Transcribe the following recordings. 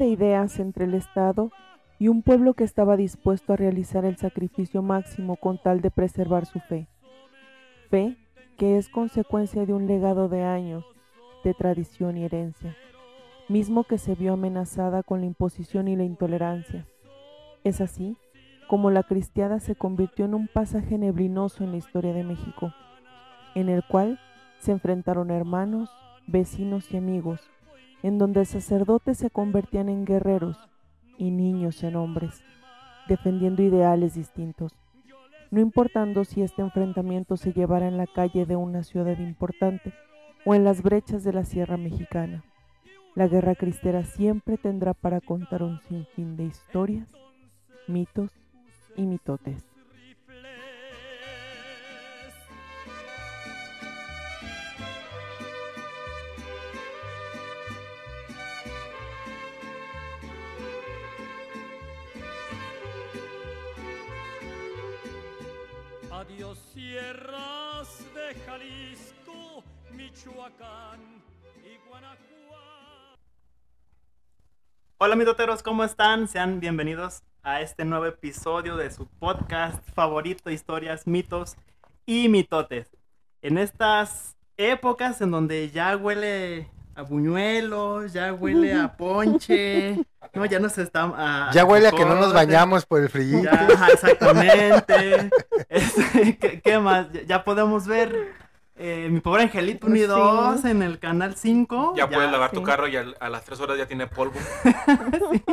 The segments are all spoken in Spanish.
De ideas entre el Estado y un pueblo que estaba dispuesto a realizar el sacrificio máximo con tal de preservar su fe. Fe que es consecuencia de un legado de años de tradición y herencia, mismo que se vio amenazada con la imposición y la intolerancia. Es así como la cristiada se convirtió en un pasaje neblinoso en la historia de México, en el cual se enfrentaron hermanos, vecinos y amigos, en donde sacerdotes se convertían en guerreros y niños en hombres, defendiendo ideales distintos, no importando si este enfrentamiento se llevara en la calle de una ciudad importante o en las brechas de la Sierra Mexicana. La guerra cristera siempre tendrá para contar un sinfín de historias, mitos y mitotes. Adiós sierras de Jalisco, Michoacán y Guanajuato. Hola mitoteros, ¿cómo están? Sean bienvenidos a este nuevo episodio de su podcast favorito, historias, mitos y mitotes. En estas épocas en donde ya huele a buñuelos, ya huele a ponche, no, ya nos está... a- Ya huele a que no nos bañamos por el frío. Exactamente. Este, ¿qué, qué más? Ya, podemos ver eh, Mi Pobre Angelito 1 y Sí. 2 en el canal 5. Ya, puedes lavar sí. tu carro y a, las 3 horas ya tiene polvo.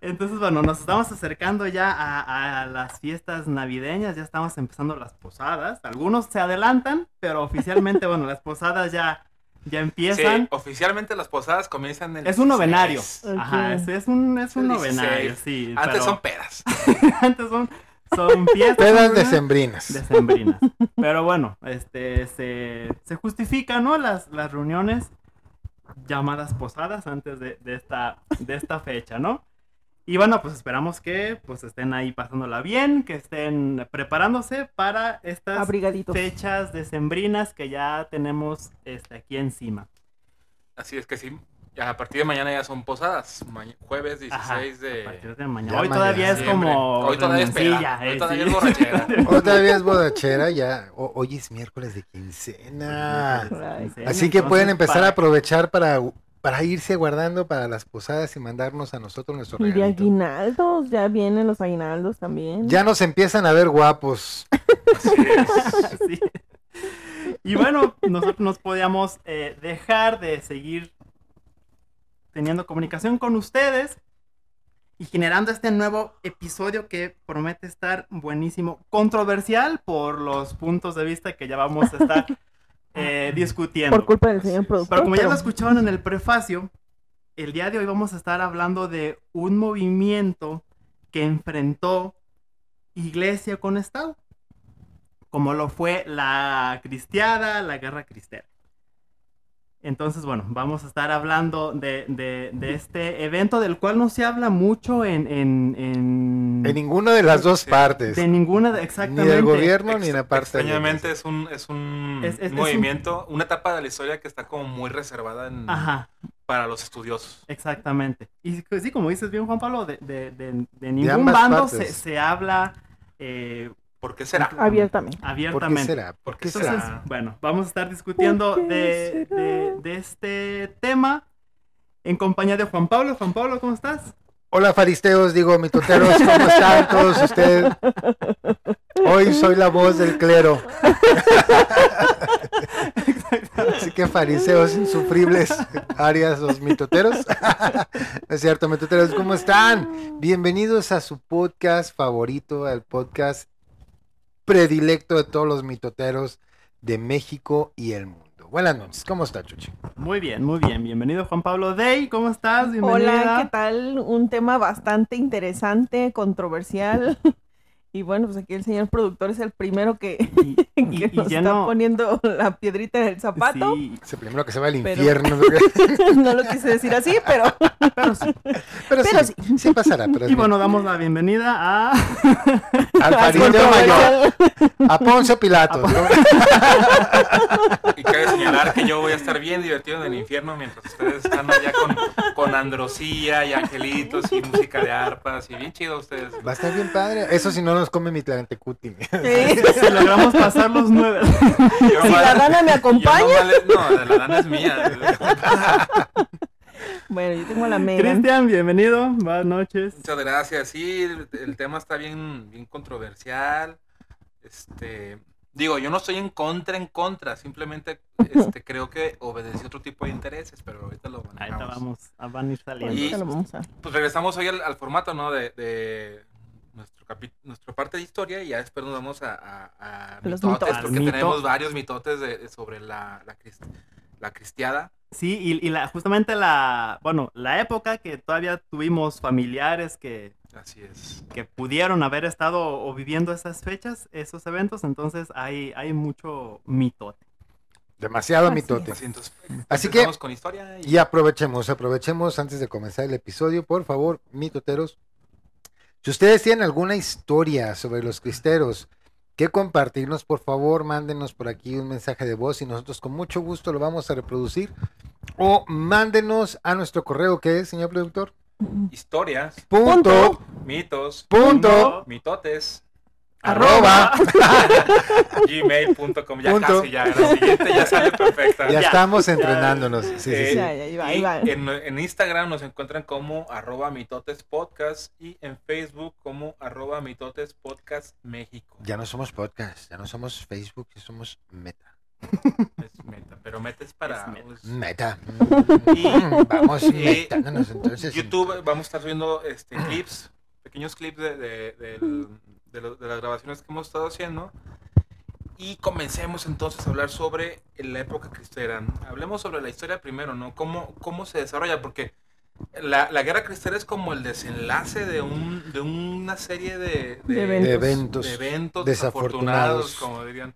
Entonces, bueno, nos estamos acercando ya a, a las fiestas navideñas, ya estamos empezando las posadas. Algunos se adelantan, pero oficialmente, bueno, las posadas ya, ya Sí, empiezan. oficialmente las posadas comienzan el Es un novenario. 16. Ajá, es, es un, es un novenario, 16. sí. Antes pero- son pedas. antes son, son fiestas. Pedas decembrinas. decembrinas. Pero bueno, este se, se justifica, ¿no? Las, las reuniones llamadas posadas antes de, de esta, de esta fecha, ¿no? Y bueno, pues esperamos que pues estén ahí pasándola bien, que estén preparándose para estas fechas decembrinas que ya tenemos este, aquí encima. Así es que sí. Ya a partir de mañana ya son posadas. Ma- jueves 16 Ajá, de. a partir de mañana. Ya Hoy mañana. todavía es como Hoy todavía es peda. Hoy eh, todavía sí. es borrachera. Otra vez bodachera ya. O- hoy es miércoles de quincena. Así que pueden empezar a aprovechar para, para irse guardando para las posadas y mandarnos a nosotros nuestro Y de aguinaldos, ya vienen los aguinaldos también. Ya nos empiezan a ver guapos. Sí. Y bueno, nosotros nos podíamos eh, dejar de seguir teniendo comunicación con ustedes y generando este nuevo episodio que promete estar buenísimo, controversial por los puntos de vista que ya vamos a estar eh, discutiendo. Por culpa del señor productor. Pero como ya lo escucharon en el prefacio, el día de hoy vamos a estar hablando de un movimiento que enfrentó iglesia con Estado, como lo fue la cristiada, la guerra cristera. Entonces, bueno, vamos a estar hablando de, de- de este evento del cual no se habla mucho en... en, en- En ninguna de las dos partes. de ninguna, de- Ni exactamente. del gobierno ni Ex- la parte de la Extrañamente es un, es un Es- es- es un- movimiento, una etapa de la historia que está como muy reservada en- Ajá, para los estudiosos. Exactamente. Y sí, como dices bien, Juan Pablo, de, de- de- de ningún bando se, se habla eh, ¿Por qué será? Abiertamente. ¿Por qué Abiertamente. será? ¿Por ¿Por qué será? Entonces, será? bueno, vamos a estar discutiendo de este tema en compañía de Juan Pablo. Juan Pablo, ¿cómo estás? Hola faristeos, digo mitoteros, ¿cómo están todos ustedes? Hoy soy la voz del clero. Así que fariseos insufribles, Arias, los mitoteros. es cierto, mitoteros, ¿cómo están? Bienvenidos a su podcast favorito, al podcast predilecto de todos los mitoteros de México y el mundo. Buenas noches, ¿cómo está Chuchi? Muy bien, muy bien. Bienvenido Juan Pablo Dey, ¿cómo estás? Bienvenida. Hola, ¿qué tal? Un tema bastante interesante, controversial. Y bueno, pues aquí el señor productor es el primero que, Y, que y- y nos ya está no- poniendo la piedrita en el zapato. Sí, Es el primero que se va al Pero- infierno. no lo quise decir así, pero, pero sí. Pero, pero sí, sí pasará. Pero Y bueno, damos la bienvenida a... al mayor, a Poncio Pilatos. ¿no? Y cabe señalar que yo voy a estar bien divertido en el infierno mientras ustedes están allá con, con Androsía y angelitos y música de arpas y bien chido ustedes. Va a estar bien padre. Eso si no nos come mi Tlantecuti. Sí. Si logramos pasar los nueve. Yo Si la Dana me acompaña. no, la lana es mía. Bueno, yo tengo la Megan. Cristian, bienvenido. Buenas noches. Muchas gracias. Sí, el, el tema está bien, bien controversial. Este, digo, yo no estoy en contra, en contra. Simplemente, este, creo que obedece otro tipo de intereses, pero ahorita lo Ahí manejamos. vamos, a- van a ir saliendo. Y- Ahorita lo vamos a- Pues regresamos hoy al, al formato, ¿no? De, de nuestro capi- nuestra parte de historia y ya después nos vamos a, a- a Los mitotes, mitotes. porque Mito. tenemos varios mitotes de, de- sobre la, la, crist- la cristiada. Sí, y, y la, justamente la, bueno, la época que todavía tuvimos familiares que, Así es. que pudieron haber estado o viviendo esas fechas, esos eventos, entonces hay, hay mucho mitote. Demasiado Así mitote. Así, entonces, Así que- empezamos con historia y Y aprovechemos, aprovechemos antes de comenzar el episodio, por favor, mitoteros. Si ustedes tienen alguna historia sobre los cristeros que compartirnos, por favor, mándenos por aquí un mensaje de voz y nosotros con mucho gusto lo vamos a reproducir. O mándenos a nuestro correo, que es, señor productor? historias, Punto, mitos, punto, mitotes, arroba. gmail.com. Ya Punto. casi, ya. La siguiente ya sale perfecta. Ya Ya. estamos entrenándonos. Sí, sí, Eh, sí. Ya, ya, ahí va, ahí Y va. en, en Instagram nos encuentran como arroba mitotes podcast y en Facebook como arroba mitotes podcast México. Ya no somos podcast, ya no somos Facebook, ya somos Meta. Es meta, pero meta es para Es meta. pues, Meta. Y- Vamos y metándonos entonces. en- YouTube vamos a estar subiendo este clips, pequeños clips de, de- del- de lo- de las grabaciones que hemos estado haciendo. Y comencemos entonces a hablar sobre la época cristera. Hablemos sobre la historia primero, ¿no? ¿Cómo, cómo se desarrolla? Porque la, la guerra cristera es como el desenlace de, un, de una serie de, De de eventos. eventos. de eventos desafortunados. desafortunados, como dirían.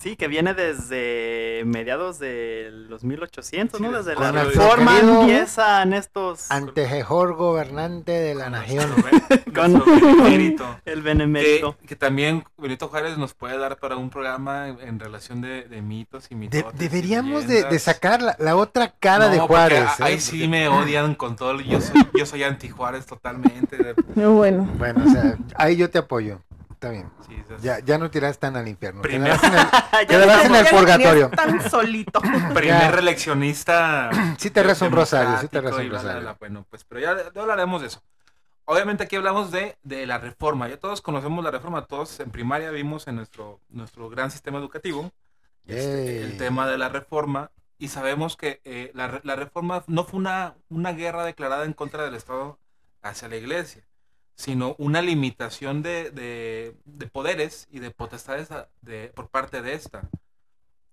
Sí, que viene desde mediados de los 1800, ¿no? Desde con la reforma empiezan estos... Ante mejor gobernante de la nación. Con- benemérito. El Que, benemérito. que también Benito Juárez nos puede dar para un programa en, relación de, de mitos y De- mitos. deberíamos de, de sacar la, la otra cara de Juárez. ¿eh? Ahí sí me odian con todo. Yo soy, yo soy anti Juárez totalmente. No, Bueno, Bueno, o sea, ahí yo te apoyo. Está bien. Sí, es- Ya, ya no tirás tan al infierno. Primero- Quedarás en el- en el purgatorio. Tan solito. Primer Ya. reeleccionista. Sí te rezo un rosario, sí te rezo un rosario. Bueno, pues, pero ya, ya hablaremos de eso. Obviamente aquí hablamos de, de la reforma. Ya todos conocemos la reforma. Todos en primaria vimos en nuestro, nuestro gran sistema educativo este, el tema de la reforma. Y sabemos que eh, la, re- la reforma no fue una, una guerra declarada en contra del Estado hacia la iglesia, sino una limitación de, de- de poderes y de potestades de, por parte de esta.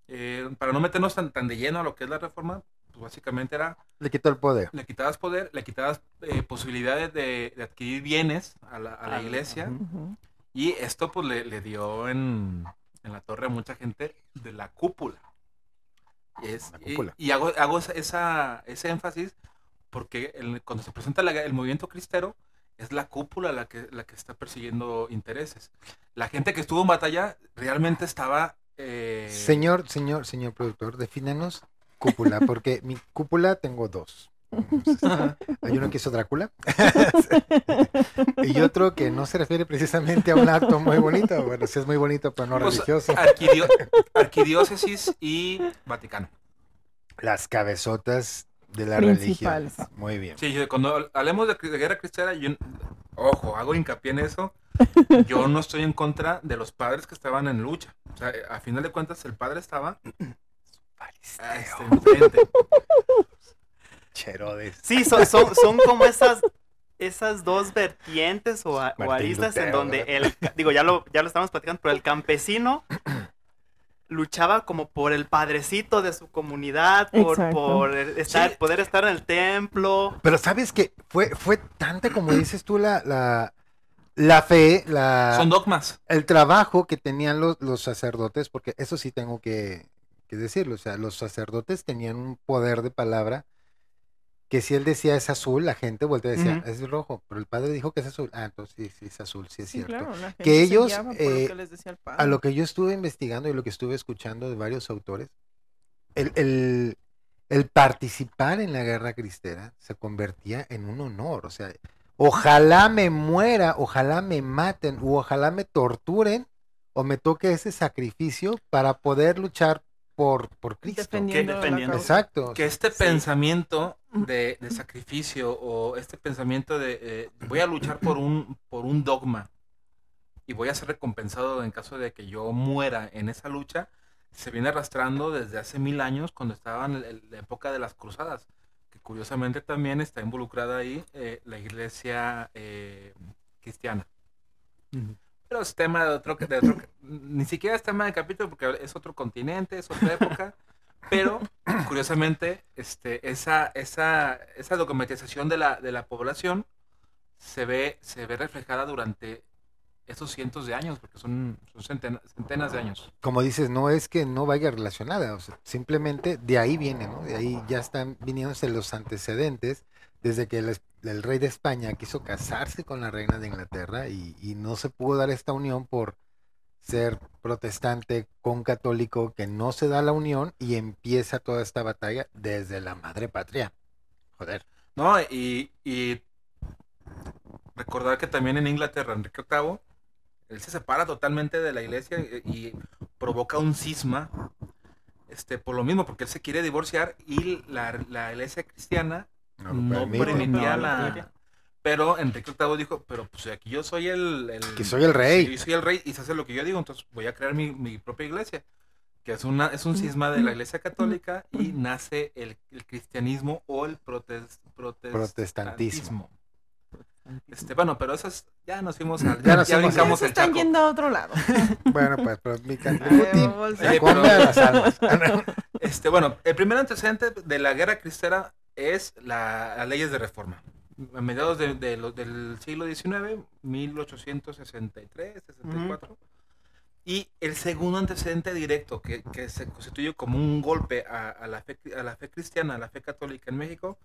Eh, para no meternos tan, tan de lleno a lo que es la reforma, pues básicamente era, Le quitó el poder. le quitabas poder, le quitabas eh, posibilidades de, de adquirir bienes a la, a la iglesia. Y esto pues le, le dio en, en la torre a mucha gente de la cúpula. Y, es- La y- cúpula. y hago, hago esa, esa- ese énfasis porque el- cuando se presenta la- el movimiento cristero es la cúpula la que, la que está persiguiendo intereses. La gente que estuvo en batalla realmente estaba... eh, Señor, señor, señor productor, defínanos cúpula, porque mi cúpula tengo dos. Hay uno que hizo Drácula. y otro que no se refiere precisamente a un acto muy bonito. Bueno, sí es muy bonito, pero no Pues, religioso. arquidio- arquidiócesis y Vaticano. Las cabezotas de la religión. Muy bien. Sí, cuando hablemos de, de guerra cristiana, yo, ojo, hago hincapié en eso. Yo no estoy en contra de los padres que estaban en lucha. O sea, a final de cuentas, el padre estaba ah, este, enfrente. Cherodes. Sí, son, son, son como esas, esas dos vertientes o, a- o aristas en donde ¿verdad? el, digo, ya lo, ya lo estamos platicando, pero el campesino luchaba como por el padrecito de su comunidad, por, Exacto. por estar, Sí. poder estar en el templo. Pero sabes que fue, fue tanta, como dices tú, la, la, la fe, la, Son dogmas. el trabajo que tenían los, los sacerdotes, porque eso sí tengo que, que decirlo, o sea, los sacerdotes tenían un poder de palabra que si él decía es azul, la gente voltea y decía es rojo, pero el padre dijo que es azul. Ah, entonces sí, sí es azul, sí es Sí, cierto. claro, Que ellos, eh, lo que. A lo que yo estuve investigando y lo que estuve escuchando de varios autores, el, el- el participar en la guerra cristera se convertía en un honor. O sea, ojalá me muera, ojalá me maten, u ojalá me torturen o me toque ese sacrificio para poder luchar por, por Cristo. causa. Exacto. Que este Sí. pensamiento de, de sacrificio o este pensamiento de eh, voy a luchar por un, por un dogma y voy a ser recompensado en caso de que yo muera en esa lucha, se viene arrastrando desde hace mil años cuando estaba en el- la época de las cruzadas, que curiosamente también está involucrada ahí eh, la iglesia eh, cristiana. Pero es tema de otro, de otro- ni siquiera es tema de capítulo porque es otro continente, es otra época, pero curiosamente este, esa, esa, esa documentación de la, de la población se ve, se ve reflejada durante estos cientos de años, porque son, son centena- centenas de años. Como dices, no es que no vaya relacionada, o sea, simplemente de ahí viene, ¿no? De ahí ya están viniéndose los antecedentes desde que el, el rey de España quiso casarse con la reina de Inglaterra y, no se pudo dar esta unión por ser protestante con católico, que no se da la unión y empieza toda esta batalla desde la madre patria. Joder. ¿no? Y, y recordar que también en Inglaterra, Enrique VIII, él se separa totalmente de la iglesia y, y provoca un cisma, este, por lo mismo, porque él se quiere divorciar y la, la iglesia cristiana No lo no permitía No, la... Pero Enrique VIII dijo, pero pues aquí yo soy el... el- Que soy el rey. Yo soy el rey y se hace lo que yo digo, entonces voy a crear mi, mi propia iglesia. Que es, una, es un cisma de la iglesia católica y nace el, el cristianismo o el protes- Protestantismo. protestantismo. Este, bueno, pero esas ya nos fuimos al, Ya ya, nos ya fuimos brincamos Se el están yendo a otro lado. Bueno, pues, pero mi can- Ay, come a las almas. Este, bueno, el primer antecedente de la guerra cristera es la- las leyes de reforma. A mediados de- del siglo XIX, 1863, 64. Y el segundo antecedente directo que, que se constituye como un golpe a, a la fe, a la fe cristiana, a la fe católica en México,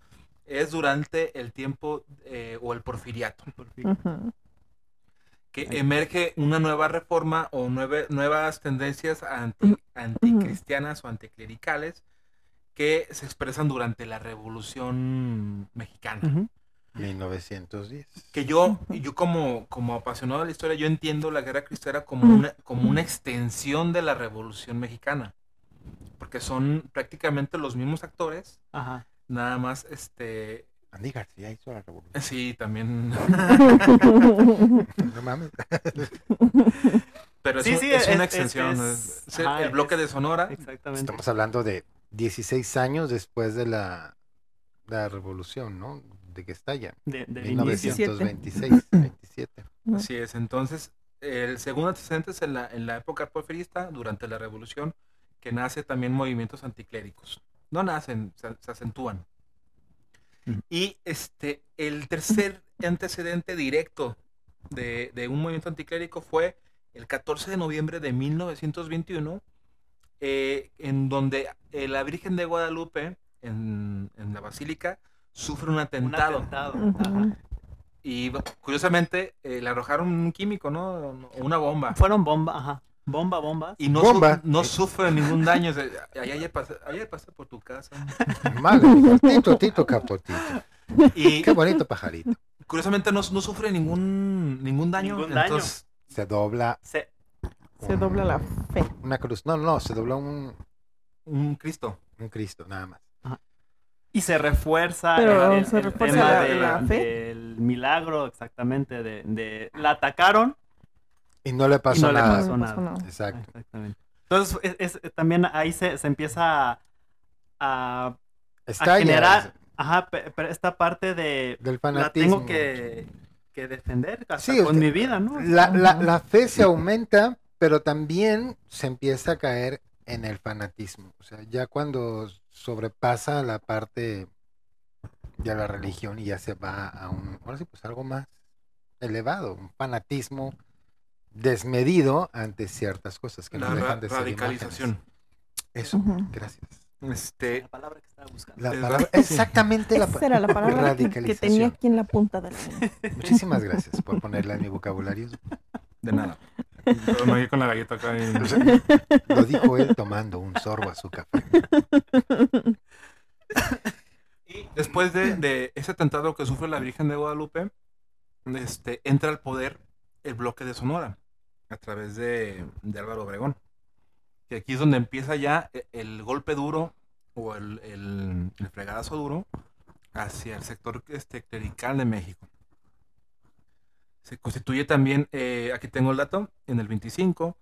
es durante el tiempo eh, o el porfiriato, que emerge una nueva reforma o nueve- nuevas tendencias anti, anticristianas o anticlericales que se expresan durante la Revolución Mexicana. Ujú. 1910. que yo, yo como, como apasionado de la historia, yo entiendo la guerra cristera como una, como una extensión de la Revolución Mexicana. Porque son prácticamente los mismos actores, Ajá. nada más, este, Andy García hizo la revolución. sí, también, No mames. pero es, Sí, un- sí, es una es- es- extensión. es- es- ajá, el bloque es- de Sonora, Exactamente. Estamos hablando de 16 años después de la, la revolución, ¿no? De que estalla. De, inicio. 1926, 27. así es. Entonces, el segundo antecedente es en la, en la época porfirista, durante la Revolución, que nace también movimientos anticléricos. No nacen, se, se acentúan. Y este, el tercer antecedente directo de, de un movimiento anticlérico fue el 14 de noviembre de 1921, eh, en donde eh, la Virgen de Guadalupe, en, en la Basílica, sufre un Un atentado. Y curiosamente eh, le arrojaron un químico, ¿no? O una bomba. Fueron bomba, ajá. Bomba, bomba. Y no, Bomba. su- no sufre ningún daño. o sea, ayer, pasé, ayer pasé por tu casa. Madre mía, Tito, Tito Capotito. Y Qué bonito pajarito. curiosamente no, no sufre ningún, ningún daño. Ningún daño. entonces, Se dobla Se- Se dobla la fe. una cruz. No, no, se dobla un, un Cristo. un Cristo, nada más. y se refuerza Pero el, se el refuerza tema la- de- la fe. del milagro, exactamente, de, de- la atacaron Y no le pasó no le nada. pasó No nada. pasó nada. Exacto. Exactamente. Entonces, es, es- también ahí se, se empieza a, a Está generar ajá, pe- pero esta parte de del la fanatismo. tengo que, que defender hasta Sí, con usted- mi vida, ¿no? La, la, la fe se aumenta, pero también se empieza a caer en el fanatismo. O sea, ya cuando sobrepasa la parte de la religión y ya se va a un, ahora sí, pues algo más elevado, un fanatismo desmedido ante ciertas cosas que La no dejan de ser radicalización. imágenes. Eso, gracias. Este, La palabra que estaba buscando. La palabra, ra- exactamente la Esa era la palabra que- que tenía radicalización. aquí en la punta de la. Muchísimas gracias por ponerla en mi vocabulario. de nada. Pero me voy con la galleta acá. y- Lo dijo él tomando un sorbo a su café. Y después de, de ese atentado que sufre la Virgen de Guadalupe, este, entra al poder el bloque de Sonora a través de, de Álvaro Obregón. Que aquí es donde empieza ya e- el golpe duro o el, el, el fregadazo duro hacia el sector este, clerical de México. Se constituye también, eh, aquí tengo el dato, en el 25,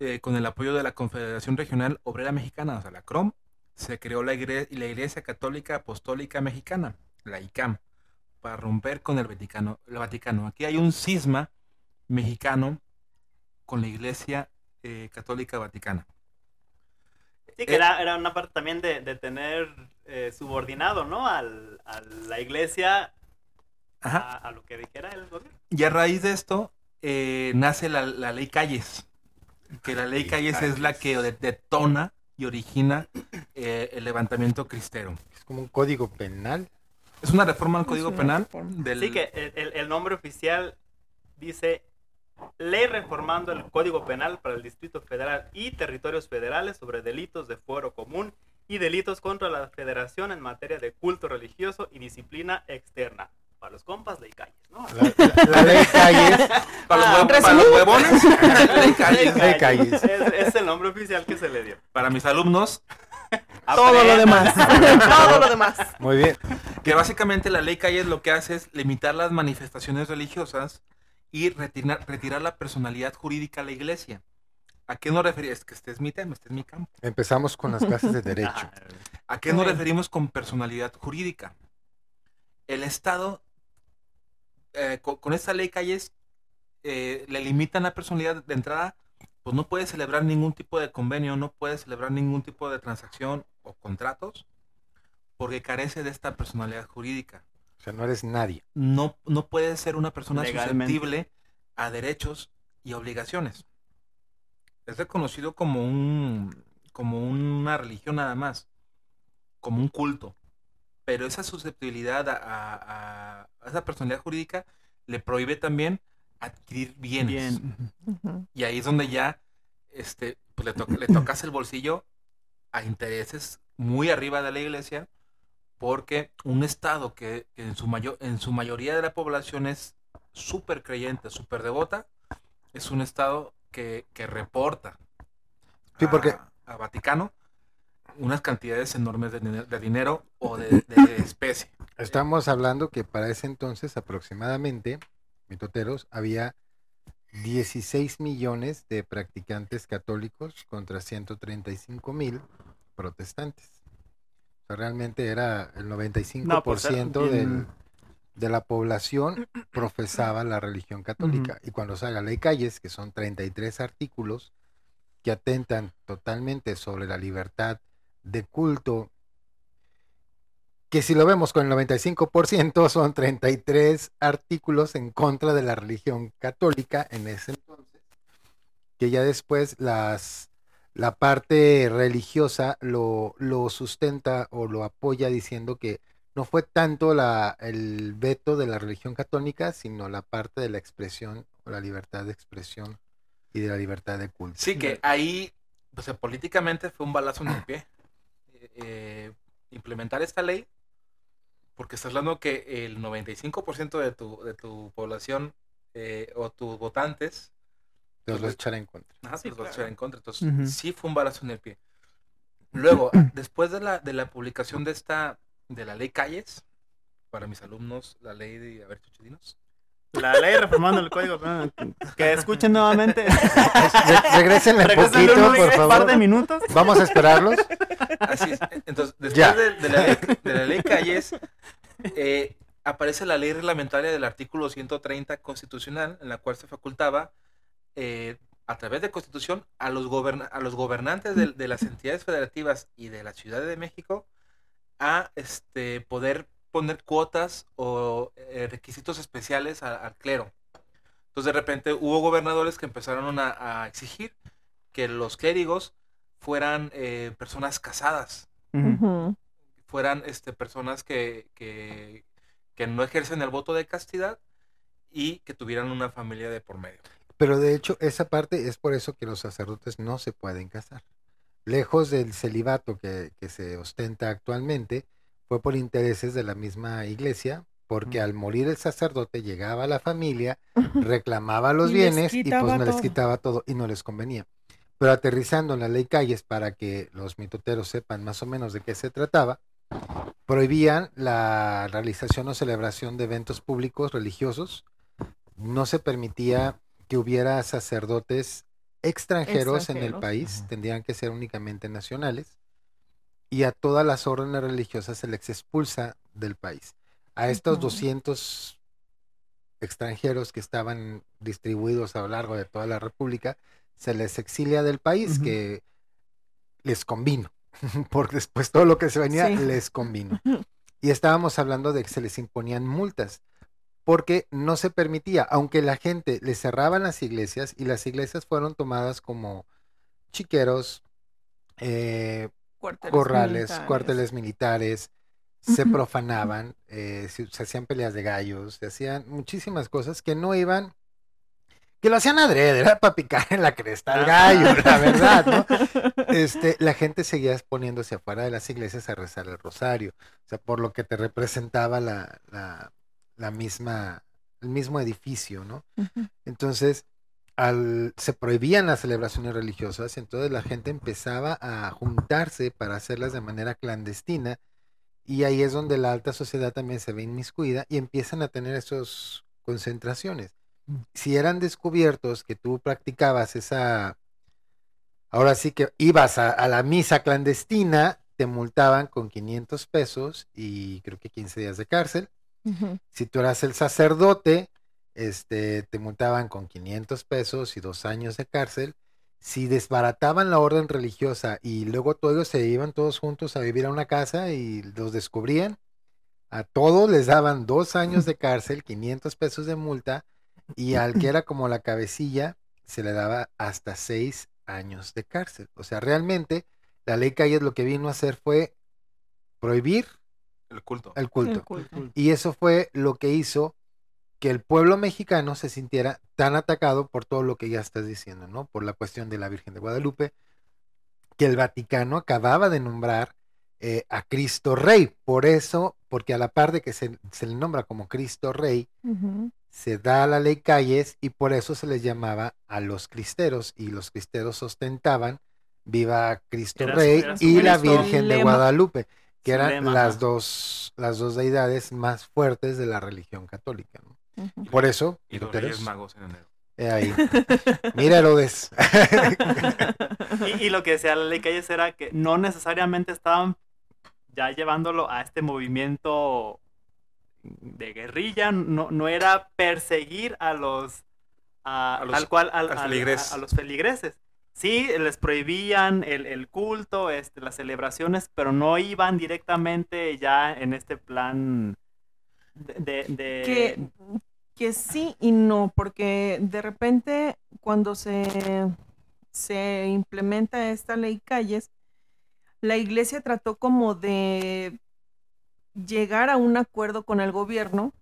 eh, con el apoyo de la Confederación Regional Obrera Mexicana, o sea, la CROM, se creó la, igre- la Iglesia Católica Apostólica Mexicana, la ICAM, para romper con el Vaticano. El Vaticano. Aquí hay un cisma mexicano con la Iglesia eh, Católica Vaticana. Sí, que era, era una parte también de, de tener eh, subordinado, ¿no? Al, a la iglesia, Ajá. a, a lo que dijera el gobierno. Y a raíz de esto eh, nace la, la ley Calles, que la ley Calles es la que de- detona y origina eh, el levantamiento cristero. Es como un código penal. Es una reforma al Código Penal del... Sí, que el, el- el nombre oficial dice Ley reformando el Código Penal para el Distrito Federal y territorios federales sobre delitos de fuero común y delitos contra la federación en materia de culto religioso y disciplina externa. Para los compas, ley calles, ¿no? La, la- la ley Calles. Para los, Ah, para los huevones, ley Calles. Ley Calles. Es, es el nombre oficial que se le dio. Para mis alumnos, Todo lo demás. Todo lo demás. Muy bien. que básicamente la ley Calles lo que hace es limitar las manifestaciones religiosas y retirar, retirar la personalidad jurídica a la iglesia. ¿A qué nos referimos? Es que este es mi tema, este es mi campo. Empezamos con las clases de derecho. ¿A qué nos referimos con personalidad jurídica? El Estado, eh, co- con, esta ley Calles, eh, le limitan la personalidad de entrada, pues no puede celebrar ningún tipo de convenio, no puede celebrar ningún tipo de transacción o contratos, porque carece de esta personalidad jurídica. O sea, no eres nadie. No, no puede ser una persona Legalmente. susceptible a derechos y obligaciones. Es reconocido como un como una religión nada más, como un culto. Pero esa susceptibilidad a, a- a esa personalidad jurídica le prohíbe también adquirir bienes. Bien. Y ahí es donde ya este, pues le, to- le tocas el bolsillo a intereses muy arriba de la iglesia, porque un estado que, que en, su mayor, en su mayoría de la población es súper creyente, súper devota, es un estado que, que reporta Sí, a- porque- a, Vaticano unas cantidades enormes de, de dinero o de, de especie. Estamos hablando que para ese entonces aproximadamente, mitoteros, había 16 millones de practicantes católicos contra 135 mil protestantes. O sea, realmente era el 95% No, pues, era del, de la población profesaba la religión católica. Y cuando sale la ley Calles, que son 33 artículos que atentan totalmente sobre la libertad de culto, que si lo vemos con el 95% son 33 artículos en contra de la religión católica en ese entonces, que ya después las, la parte religiosa lo, lo sustenta o lo apoya diciendo que no fue tanto la, el veto de la religión católica, sino la parte de la expresión o la libertad de expresión y de la libertad de culto. Sí, que ahí, o sea, políticamente fue un balazo en el pie. Eh, implementar esta ley, porque estás hablando que el 95% de tu, de tu población eh, o tus votantes Los vas a echar en contra. Ajá, Sí, pues los claro. echar en contra. Entonces, sí fue un balazo en el pie. Luego, después de la, de la publicación de esta, de la ley Calles, para mis alumnos, la ley de, a ver, chuchedinos. La ley reformando el código penal. Que escuchen nuevamente. Re- Regrésenle un Regrésenle poquito, por par de favor. minutos. Vamos a esperarlos. Así es. Entonces, después de la ley, de la ley Calles, eh, aparece la ley reglamentaria del artículo 130 constitucional, en la cual se facultaba, eh, a través de constitución, a los, goberna- a los gobernantes de, de las entidades federativas y de la Ciudad de México a este, poder poner cuotas o eh, requisitos especiales a- al clero. Entonces, de repente, hubo gobernadores que empezaron a, a exigir que los clérigos fueran eh, personas casadas, fueran este, personas que, que, que no ejercen el voto de castidad y que tuvieran una familia de por medio. Pero de hecho, esa parte es por eso que los sacerdotes no se pueden casar. Lejos del celibato que, que se ostenta actualmente, fue por intereses de la misma iglesia, porque al morir el sacerdote llegaba a la familia, reclamaba los Y bienes y pues no les quitaba todo y no les convenía. Pero aterrizando en la ley Calles para que los mitoteros sepan más o menos de qué se trataba, prohibían la realización o celebración de eventos públicos religiosos, no se permitía que hubiera sacerdotes extranjeros, en el país, tendrían que ser únicamente nacionales, y a todas las órdenes religiosas se les expulsa del país. A estos Ujú. 200 extranjeros que estaban distribuidos a lo largo de toda la República, se les exilia del país, que les convino, porque después todo lo que se venía Sí. les convino. Y estábamos hablando de que se les imponían multas, porque no se permitía, aunque la gente le cerraban las iglesias y las iglesias fueron tomadas como chiqueros, eh, Cuarteles corrales, militares. cuarteles militares, se profanaban, eh, se, se hacían peleas de gallos, se hacían muchísimas cosas que no iban, que lo hacían adrede, era para picar en la cresta al gallo, la verdad, ¿no? Este, la gente seguía poniéndose afuera de las iglesias a rezar el rosario, o sea, por lo que te representaba la, la, la misma, el mismo edificio, ¿no? Entonces, al, se prohibían las celebraciones religiosas, entonces la gente empezaba a juntarse para hacerlas de manera clandestina, y ahí es donde la alta sociedad también se ve inmiscuida y empiezan a tener esas concentraciones. Mm. Si eran descubiertos que tú practicabas esa, ahora sí que ibas a, a la misa clandestina, te multaban con 500 pesos y creo que 15 días de cárcel. Si tú eras el sacerdote, este, te multaban con 500 pesos y dos años de cárcel. Si desbarataban la orden religiosa y luego todos se iban todos juntos a vivir a una casa y los descubrían, a todos les daban dos años de cárcel, 500 pesos de multa y al que era como la cabecilla se le daba hasta seis años de cárcel. O sea, realmente la ley Calles lo que vino a hacer fue prohibir El culto. el culto. El culto. Y eso fue lo que hizo que el pueblo mexicano se sintiera tan atacado por todo lo que ya estás diciendo, ¿no? Por la cuestión de la Virgen de Guadalupe, que el Vaticano acababa de nombrar eh, a Cristo Rey. Por eso, porque a la par de que se, se le nombra como Cristo Rey, se da la ley Calles y por eso se les llamaba a los cristeros y los cristeros ostentaban viva Cristo Era Rey era y la. Virgen de. Guadalupe, que eran lema, las dos las dos deidades más fuertes de la religión católica. ¿no? Por eso, Y los Reyes Magos en enero. he ahí. Mira Herodes. Y, y lo que decía la ley Calles era que no necesariamente estaban ya llevándolo a este movimiento de guerrilla, no, no era perseguir a los, a, A los- tal cual a, a los feligreses. Sí, les prohibían el, el culto, este, las celebraciones, pero no iban directamente ya en este plan de... de- de- que, que sí y no, porque de repente cuando se, se implementa esta ley calles, la iglesia trató como de llegar a un acuerdo con el gobierno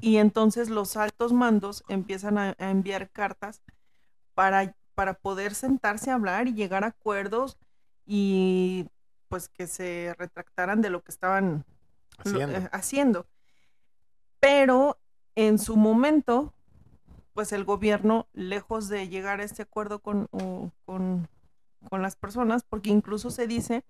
y entonces los altos mandos empiezan a, a enviar cartas para para poder sentarse a hablar y llegar a acuerdos y pues que se retractaran de lo que estaban lo- Haciendo. eh, haciendo. Pero en su momento, pues el gobierno, lejos de llegar a este acuerdo con, o- con, con las personas, porque incluso se dice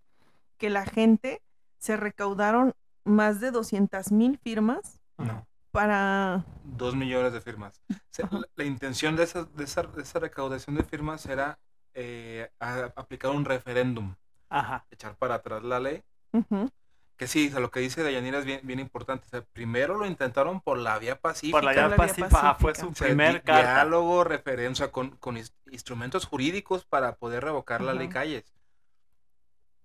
que la gente se recaudaron más de 200 mil firmas No, para... dos millones de firmas. O sea, Ajá. la, la intención de esa, de, esa, de esa recaudación de firmas era eh, a- aplicar un referéndum, Ajá. echar para atrás la ley. Que sí, o sea, lo que dice Dayanira es bien, bien importante. O sea, primero lo intentaron por la vía pacífica. Por la la vía vía pacífica ajá, fue su. O sea, primer di- carta. diálogo, referencia con, con ins- instrumentos jurídicos para poder revocar la ley. Calles.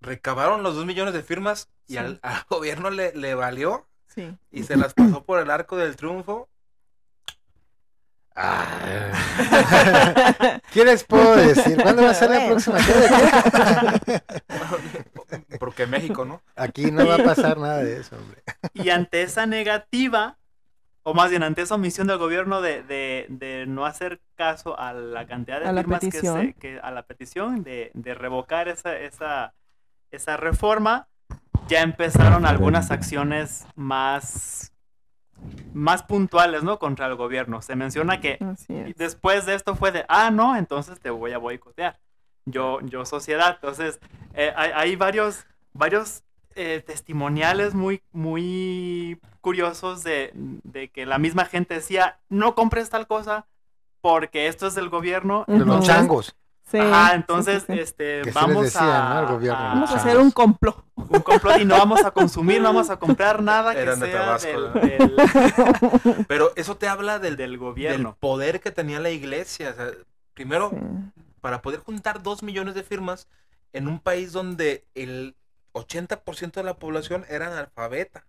Recabaron los dos millones de firmas y Sí. al, al gobierno le, le valió Sí. y se las pasó por el arco del triunfo. Ah. ¿Qué les puedo decir? ¿Cuándo va a ser la próxima? Porque México, ¿no? Aquí no va a pasar nada de eso, hombre. Y ante esa negativa, o más bien ante esa omisión del gobierno de, de- de no hacer caso a la cantidad de A firmas que se, que, a la petición de, de revocar esa, esa, esa reforma, ya empezaron algunas acciones más, más puntuales, ¿no? Contra el gobierno. Se menciona que después de esto fue de, ah, no, entonces te voy a boicotear. Yo, yo sociedad. Entonces, eh, hay, hay varios, varios eh, testimoniales muy, muy curiosos de, de que la misma gente decía, no compres tal cosa porque esto es del gobierno. De los changos. Sí, Ajá, entonces, sí, sí. este, Que vamos decían, a, ¿no? al gobierno, a- Vamos a hacer un complot. un complot y no vamos a consumir, no vamos a comprar nada que Eran de Tabasco, del, ¿no? del- Pero eso te habla del, del del gobierno. poder que tenía la iglesia. O sea, primero, Sí. Para poder juntar dos millones de firmas en un país donde el 80% de la población era analfabeta.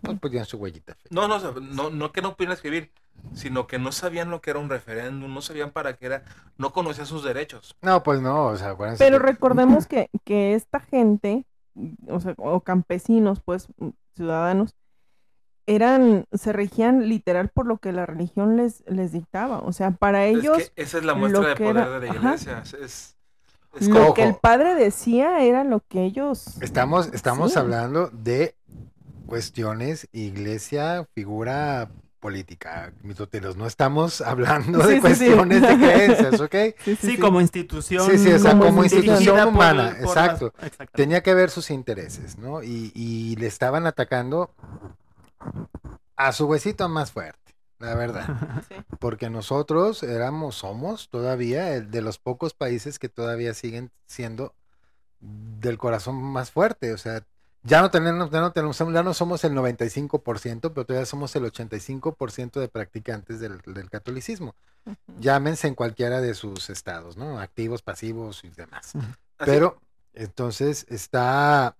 Pues ponían su huellita. No, no, no, no que no pudieran escribir, sino que no sabían lo que era un referéndum, no sabían para qué era, no conocían sus derechos. No, pues no, o sea, acuérdense. Pero que- recordemos que, que esta gente, o sea, o campesinos, pues, ciudadanos, eran, se regían literal por lo que la religión les, les dictaba. O sea, para ellos, es que esa es la muestra de poder era- de la iglesia. Es, es, es lo como- que el padre decía era lo que ellos... Estamos, estamos Sí. hablando de cuestiones, iglesia, figura política, mitoteros. No estamos hablando Sí, de sí, sí. cuestiones de creencias, ¿ok? Sí, como institución. Sí, sí, o sea, como como institución por- humana, por las- exacto. Tenía que ver sus intereses, ¿no? Y, y le estaban atacando a su huesito más fuerte, la verdad. Sí. Porque nosotros éramos, somos todavía el de los pocos países que todavía siguen siendo del corazón más fuerte. O sea, ya no tenemos, ya no tenemos, ya no somos el 95%, pero todavía somos el 85% de practicantes del, del catolicismo. Llámense en cualquiera de sus estados, ¿no? Activos, pasivos y demás. Pero entonces está,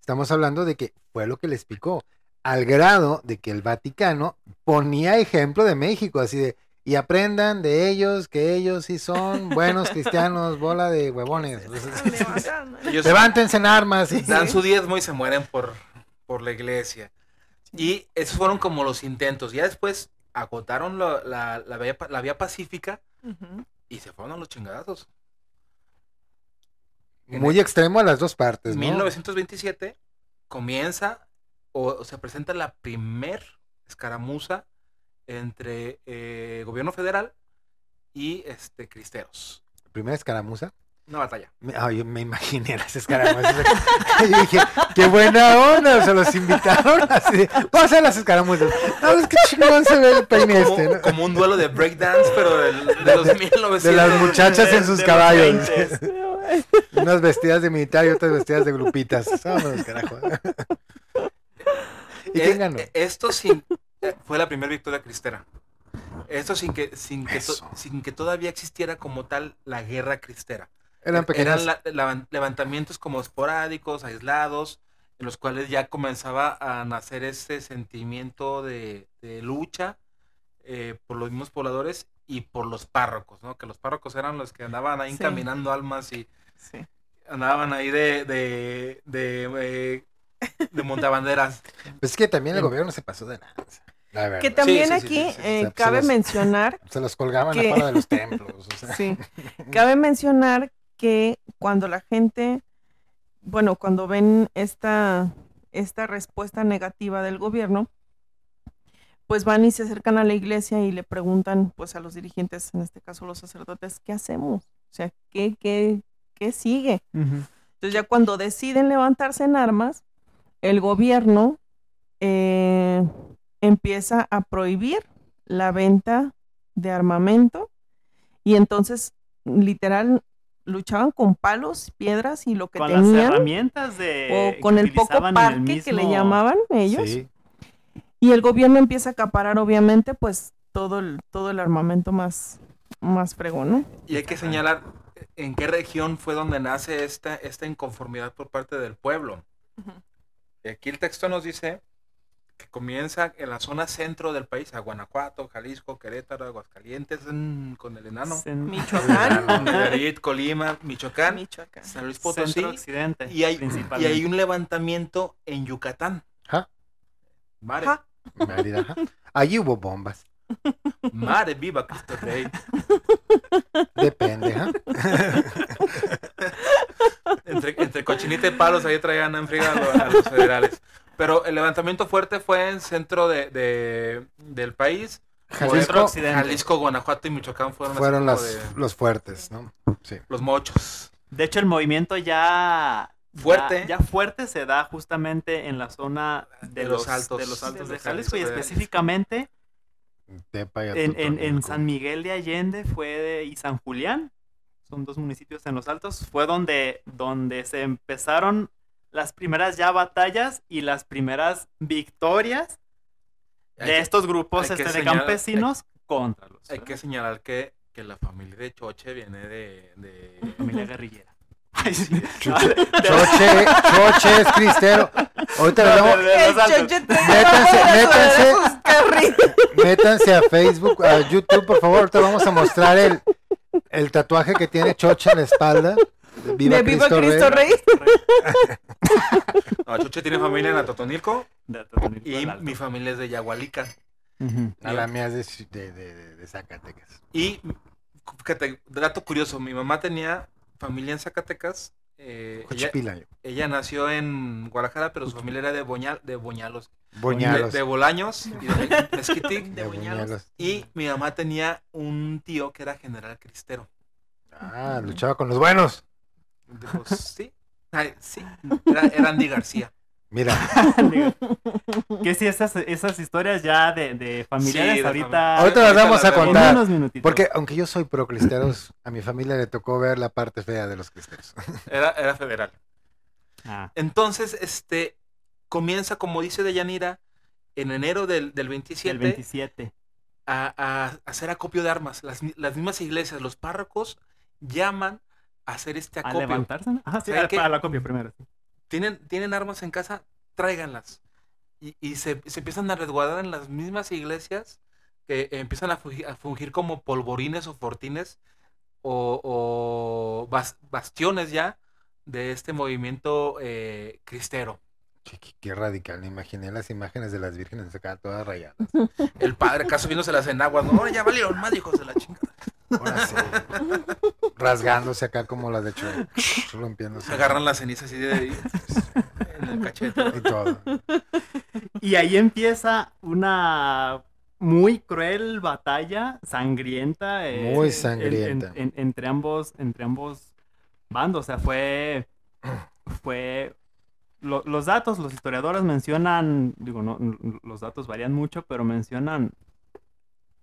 estamos hablando de que fue lo que les picó, al grado de que el Vaticano ponía ejemplo de México, así de, y aprendan de ellos que ellos sí son buenos cristianos, bola de huevones. Levántense en armas. y- dan su diezmo y se mueren por, por la iglesia. Y esos fueron como los intentos. Ya después agotaron la, la, la vía, la vía pacífica y se fueron a los chingadazos. Muy extremo a las dos partes, En ¿no? 1927 comienza o, o se presenta la primer escaramuza entre eh, gobierno federal y este cristeros. Primera escaramuza. Una batalla. Me, yo me imaginé las escaramuzas. yo dije, qué buena onda, o sea, los invitaron así de, vamos a hacer las escaramuzas. No, es que chingón se ve el peine Como, este, ¿no? como un duelo de breakdance, pero del- de, los 1900. De las muchachas en sus caballos. 20s. Unas vestidas de militar y otras vestidas de grupitas. Vámonos, carajo. ¿Y Eh, quién ganó? eh, Esto sin, eh, fue la primera victoria cristera. Esto sin que, sin, que to- Eso. sin que todavía existiera como tal la guerra cristera. Eran pequeñas. Eran la- levantamientos como esporádicos, aislados, en los cuales ya comenzaba a nacer ese sentimiento de, de lucha eh, por los mismos pobladores y por los párrocos, ¿no? Que los párrocos eran los que andaban ahí Sí. encaminando almas y Sí. andaban ahí de, de, de, eh, de montabanderas. Pues es que también el gobierno se pasó de nada. La. Que también sí, sí, aquí sí, sí, eh, se- se cabe los- mencionar Se los colgaban que- afuera de los templos. o sea. Sí. Cabe mencionar que cuando la gente, bueno, cuando ven esta, esta respuesta negativa del gobierno, pues van y se acercan a la iglesia y le preguntan, pues a los dirigentes, en este caso los sacerdotes, ¿qué hacemos? O sea, ¿qué, qué, qué sigue? Entonces ya cuando deciden levantarse en armas, el gobierno eh, empieza a prohibir la venta de armamento y entonces literal luchaban con palos, piedras y lo que Con las tenían herramientas de. o con el poco el parque que le llamaban ellos Sí. y el gobierno empieza a acaparar obviamente pues todo el todo el armamento más más fregón, ¿no? Y hay que señalar en qué región fue donde nace esta, esta inconformidad por parte del pueblo. Aquí el texto nos dice que comienza en la zona centro del país, a Guanajuato, Jalisco, Querétaro, Aguascalientes, mm, con el enano, En- Michoacán, Nayarit, Colima, Michoacán, Michoacán. San Luis Potosí, Centro occidente. y hay, y principalmente. hay un levantamiento en Yucatán. Ajá. Mare, Ajá. Mérida, ajá. Allí hubo bombas. Mare viva Cristo Rey. Depende, ajá. entre, entre cochinita y palos ahí traían en friga a los, a los federales. Pero el levantamiento fuerte fue en centro de, de- del país. Jalisco. Jalisco, Guanajuato y Michoacán fueron, fueron las, de- los fuertes, ¿no? Sí. los mochos. De hecho, el movimiento ya. Fuerte. Ya, ya fuerte se da justamente en la zona de, De los, los altos. de los altos De Jalisco y específicamente Tepa y en, en- en. San Miguel de Allende fue de- y San Julián. Son dos municipios en los altos. Fue donde, donde se empezaron las primeras ya batallas y las primeras victorias de estos grupos este, de campesinos contra los Hay que señalar que, que la familia de Choche viene de... de- familia guerrillera. Choche, Choche, es cristero. Ahorita choche te Métanse, métanse. a Facebook, a YouTube, por favor. Ahorita vamos a mostrar el, el tatuaje que tiene Choche en la espalda. de Viva, de Viva Cristo, Cristo Rey. Rey. No, Choche tiene familia en Atotonilco y mi familia es de Yagualica. A la mía es de, de, de- de- de Zacatecas. Y, fíjate, dato curioso, mi mamá tenía familia en Zacatecas. eh, ella, ella nació en Guadalajara, pero su familia era de, Boñal, de Boñalos. Boñalos. De, de Bolaños y de Mezquitic. de Boñalos. Y mi mamá tenía un tío que era general cristero. Ah, luchaba con los buenos. Pues sí, Ay, sí, era, era Andy García. Mira, que sí, esas, esas historias ya de, de familiares Sí, de ahorita... Ahorita las vamos a en contar. unos minutitos. porque aunque yo soy pro cristeros, a mi familia le tocó ver la parte fea de los cristeros. Era, era federal. Ah, Entonces, este, comienza, como dice Deyanira, en enero del, del el 27, 27. a, a hacer acopio de armas. Las, las mismas iglesias, los párrocos llaman a hacer este ¿A acopio. levantarse? no? Ah, sí, ¿Saben a- la copia primero. sí. ¿Tienen, tienen armas en casa, tráiganlas. Y, y se, se empiezan a resguardar en las mismas iglesias que empiezan a fungir, a fungir como polvorines o fortines o, o bas- bastiones ya de este movimiento eh, cristero. Qué, qué- radical, me imaginé las imágenes de las vírgenes acá todas rayadas. El padre acaso viéndoselas en aguas, no, ya valieron más hijos de la chingada. Ahora sí. Rasgándose acá como las de Choy, rompiéndose. Se agarran las cenizas así de en el cachete. Y todo. Y ahí empieza una muy cruel batalla, sangrienta. eh, Muy en- sangrienta. en- en- entre ambos, entre ambos bandos. O sea, fue. Fue. lo- los datos, los historiadores mencionan. Digo, no, los datos varían mucho, pero mencionan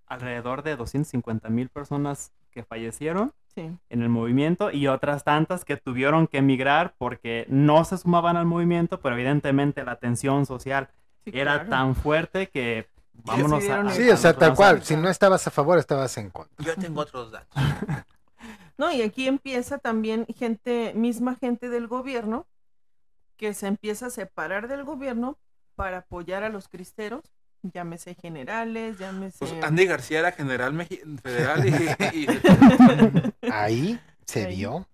alrededor de 250 mil personas que fallecieron Sí. en el movimiento y otras tantas que tuvieron que emigrar porque no se sumaban al movimiento, pero evidentemente la tensión social sí, era claro. tan fuerte que vámonos a... a-. Sí, o sea, tal cual. Si no estabas a favor, estabas en contra. Yo tengo otros datos. No, y aquí empieza también gente, misma gente del gobierno, que se empieza a separar del gobierno para apoyar a los cristeros, llámese generales, llámese... Pues Andy García era general meji- federal y, y- Ahí se Ahí. vio.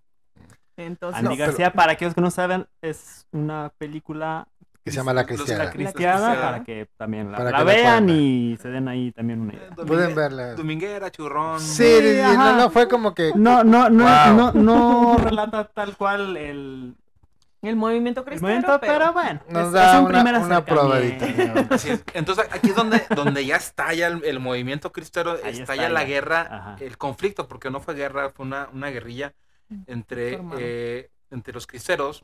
Entonces, Andy No, pero- García, para aquellos que no saben, es una película Que se llama La Los- los- Cristiada. La cristiada cristiada. para que también la, Para la que la vean y se den ahí también una idea. Domingue- Pueden verla. Dominguera, churrón. Sí, no, no fue como que... No, no, no, Wow. no, no relata tal cual el, El movimiento el cristiano, pero, pero bueno, Nos es, da es un una- primer una probadita. Así es. Entonces aquí es donde, donde ya estalla el, el movimiento cristero, Ahí estalla estalla. la guerra, Ajá. el conflicto, porque no fue guerra, fue una, una guerrilla entre, eh, entre los cristeros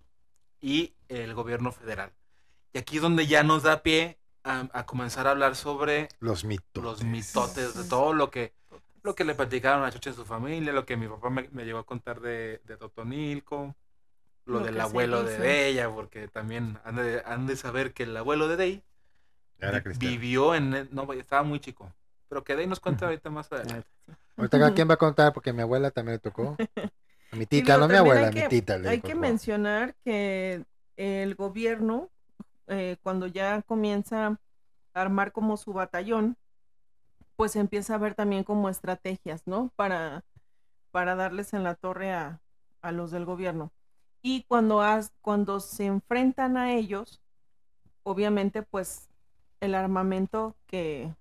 y el gobierno federal. Y aquí es donde ya nos da pie a, a comenzar a hablar sobre Los mitos. los mitotes de todo lo que lo que le platicaron a Choche en su familia, lo que mi papá me, me llegó a contar de, de Totonilco, lo, Lo del abuelo de. Deya, porque también han de, han de saber que el abuelo de Dey vivió en... No, estaba muy chico. Pero que Dey nos cuenta ahorita más adelante. Ahorita cada quien va a contar porque a mi abuela también le tocó. A mi tita, no mi abuela, hay mi tita. le Hay dijo, que mencionar que el gobierno, eh, cuando ya comienza a armar como su batallón, pues empieza a ver también como estrategias, ¿no? Para, para darles en la torre a, a los del gobierno. Y cuando, has- cuando se enfrentan a ellos, obviamente pues el armamento que,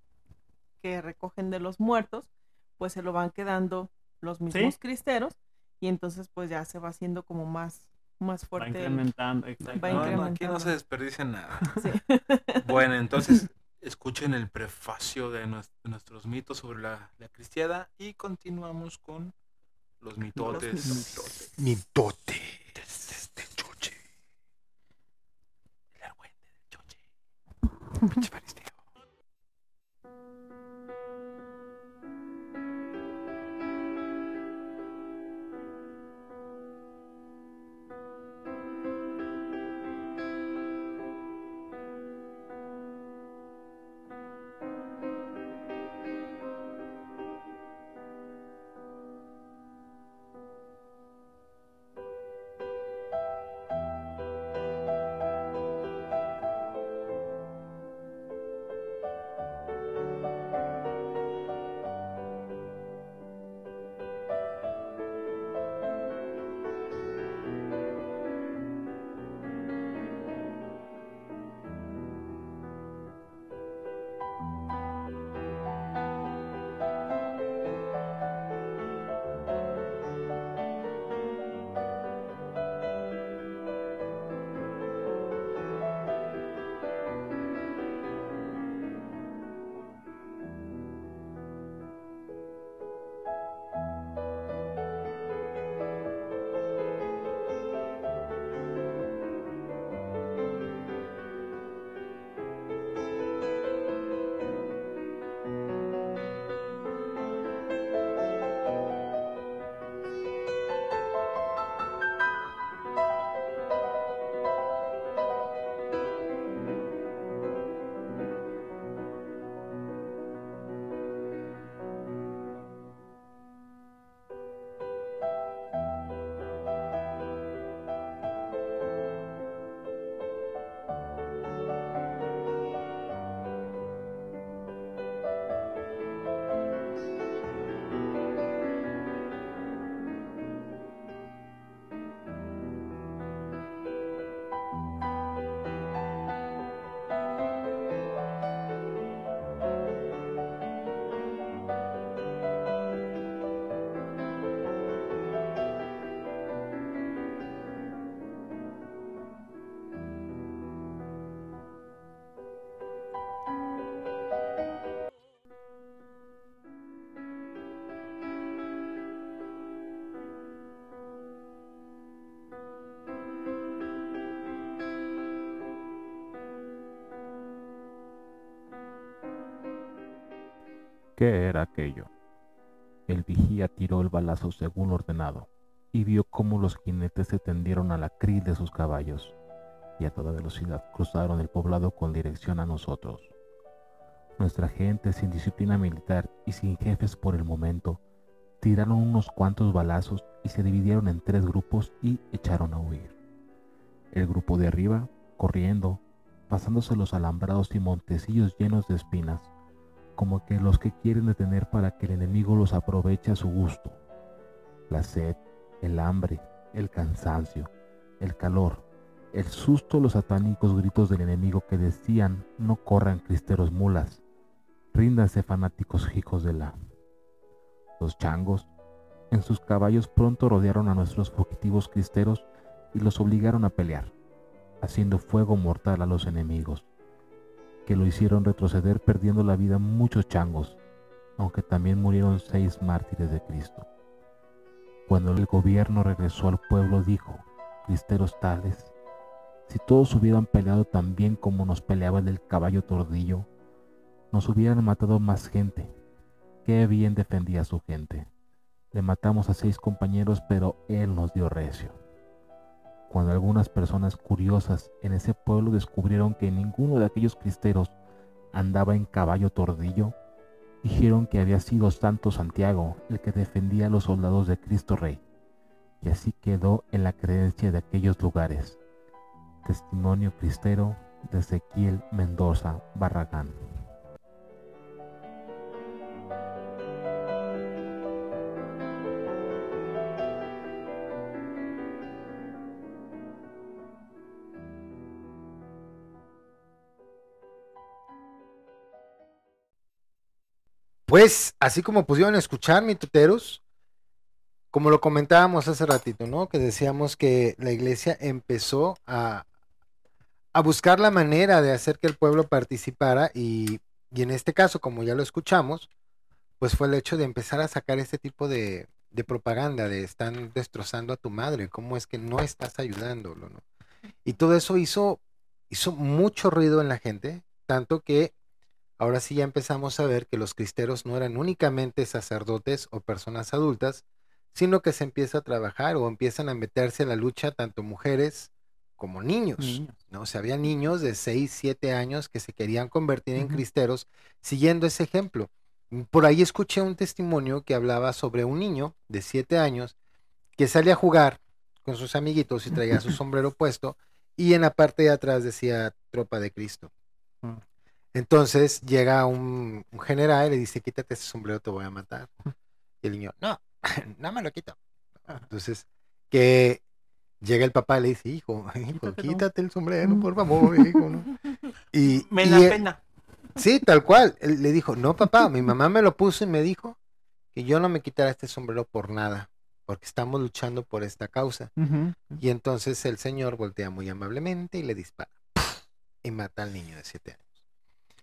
que recogen de los muertos, pues se lo van quedando los mismos cristeros y entonces pues ya se va haciendo como más, más Va fuerte. el- incrementando, exacto. Va No, no, aquí no incrementando. se desperdicia nada. sí. Bueno, entonces escuchen el prefacio de, nues- de nuestros mitos sobre la, la cristiada y continuamos con los mitotes. mitotes. Mitote. principales. ¿Qué era aquello? El vigía tiró el balazo según ordenado y vio cómo los jinetes se tendieron a la cris de sus caballos y a toda velocidad cruzaron el poblado con dirección a nosotros. Nuestra gente, sin disciplina militar y sin jefes por el momento, tiraron unos cuantos balazos y se dividieron en tres grupos y echaron a huir. El grupo de arriba, corriendo, pasándose los alambrados y montecillos llenos de espinas, como que los que quieren detener para que el enemigo los aproveche a su gusto. La sed, el hambre, el cansancio, el calor el susto, los satánicos gritos del enemigo que decían, no corran cristeros mulas, ríndanse fanáticos hijos de la. Los changos, en sus caballos pronto rodearon a nuestros fugitivos cristeros y los obligaron a pelear, haciendo fuego mortal a los enemigos, que lo hicieron retroceder perdiendo la vida muchos changos, aunque también murieron seis mártires de Cristo. Cuando el gobierno regresó al pueblo dijo, cristeros tales, si todos hubieran peleado tan bien como nos peleaba el del caballo tordillo, nos hubieran matado más gente. Qué bien defendía a su gente. Le matamos a seis compañeros, pero él nos dio recio. Cuando algunas personas curiosas en ese pueblo descubrieron que ninguno de aquellos cristeros andaba en caballo tordillo, dijeron que había sido Santo Santiago el que defendía a los soldados de Cristo Rey, y así quedó en la creencia de aquellos lugares. Testimonio cristero de Ezequiel Mendoza Barragán. Pues, así como pudieron escuchar, mi tuteros, como lo comentábamos hace ratito, ¿no? Que decíamos que la iglesia empezó a, a buscar la manera de hacer que el pueblo participara y, y, en este caso, como ya lo escuchamos, pues fue el hecho de empezar a sacar este tipo de, de propaganda, de están destrozando a tu madre, cómo es que no estás ayudándolo, ¿no? Y todo eso hizo, hizo mucho ruido en la gente, tanto que ahora sí ya empezamos a ver que los cristeros no eran únicamente sacerdotes o personas adultas, sino que se empieza a trabajar o empiezan a meterse en la lucha tanto mujeres como niños, niños. ¿no? O sea, había niños de 6, 7 años que se querían convertir en uh -huh. cristeros siguiendo ese ejemplo. Por ahí escuché un testimonio que hablaba sobre un niño de 7 años que salía a jugar con sus amiguitos y traía su sombrero puesto y en la parte de atrás decía tropa de Cristo. Uh -huh. Entonces llega un, un, general y le dice, quítate ese sombrero, te voy a matar. Y el niño, no, no me lo quito. Entonces, que llega el papá y le dice, hijo, hijo quítate el sombrero, por favor, hijo. ¿no? Y, me da él, pena. Sí, tal cual. Él le dijo, no, papá, mi mamá me lo puso y me dijo que yo no me quitara este sombrero por nada, porque estamos luchando por esta causa. Uh -huh. Y entonces el señor voltea muy amablemente y le dispara. Y mata al niño de siete años.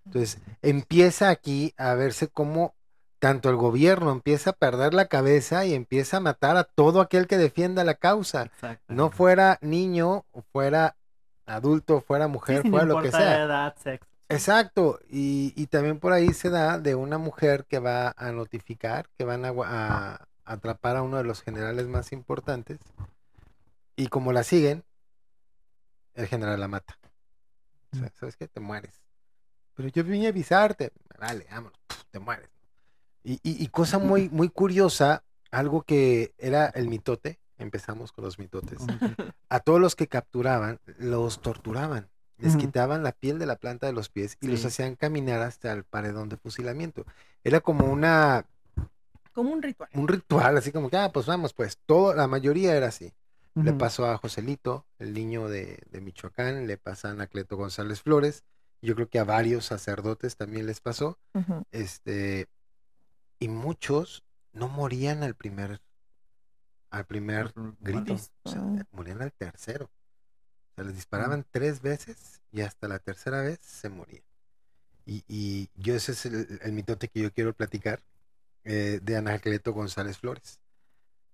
Entonces, empieza aquí a verse como tanto el gobierno empieza a perder la cabeza y empieza a matar a todo aquel que defienda la causa. No fuera niño, fuera adulto, fuera mujer, sí, fuera lo que sea. Edad, sexo. Exacto. Y, y, también por ahí se da de una mujer que va a notificar, que van a, a atrapar a uno de los generales más importantes. Y como la siguen, el general la mata. O sea, ¿sabes qué? Te mueres pero yo vine a avisarte. Vale, vámonos, te mueres. Y, y, y, cosa muy, muy curiosa, algo que era el mitote, empezamos con los mitotes, a todos los que capturaban, los torturaban. Les uh -huh. quitaban la piel de la planta de los pies y sí. los hacían caminar hasta el paredón de fusilamiento. Era como una... Como un ritual. Un ritual, así como que, ah, pues vamos, pues, todo, la mayoría era así. Uh -huh. Le pasó a Joselito, el niño de, de Michoacán, le pasa a Anacleto González Flores, yo creo que a varios sacerdotes también les pasó, uh -huh. este, y muchos no morían al primer, al primer grito, o sea, -huh. morían al tercero. O sea, les disparaban uh -huh. tres veces y hasta la tercera vez se morían. Y, y yo ese es el, el, mitote que yo quiero platicar eh, de Anacleto González Flores.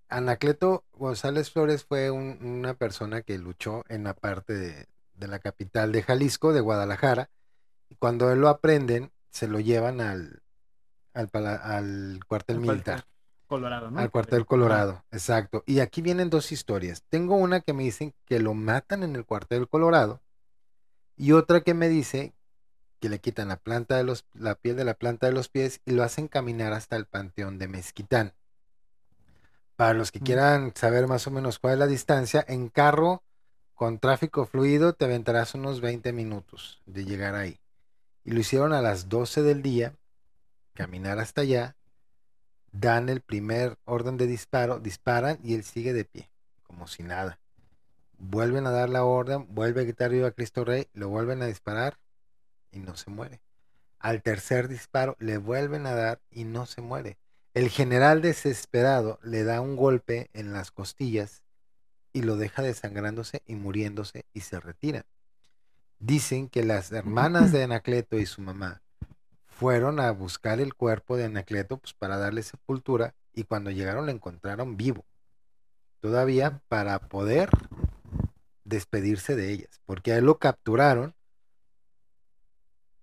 Anacleto González Flores fue un, una persona que luchó en la parte de, de la capital de Jalisco, de Guadalajara, cuando él lo aprenden, se lo llevan al, al, al cuartel el militar. Colorado, ¿no? Al cuartel Colorado, exacto. Y aquí vienen dos historias. Tengo una que me dicen que lo matan en el cuartel Colorado y otra que me dice que le quitan la planta de los, la piel de la planta de los pies y lo hacen caminar hasta el panteón de Mezquitán. Para los que quieran saber más o menos cuál es la distancia, en carro con tráfico fluido te aventarás unos 20 minutos de llegar ahí. Y lo hicieron a las 12 del día, caminar hasta allá, dan el primer orden de disparo, disparan y él sigue de pie, como si nada. vuelven a dar la orden, vuelve a gritar viva Cristo Rey, lo vuelven a disparar y no se muere. Al tercer disparo le vuelven a dar y no se muere. El general desesperado le da un golpe en las costillas y lo deja desangrándose y muriéndose y se retira. Dicen que las hermanas de Anacleto y su mamá fueron a buscar el cuerpo de Anacleto pues, para darle sepultura y cuando llegaron lo encontraron vivo. Todavía para poder despedirse de ellas, porque a él lo capturaron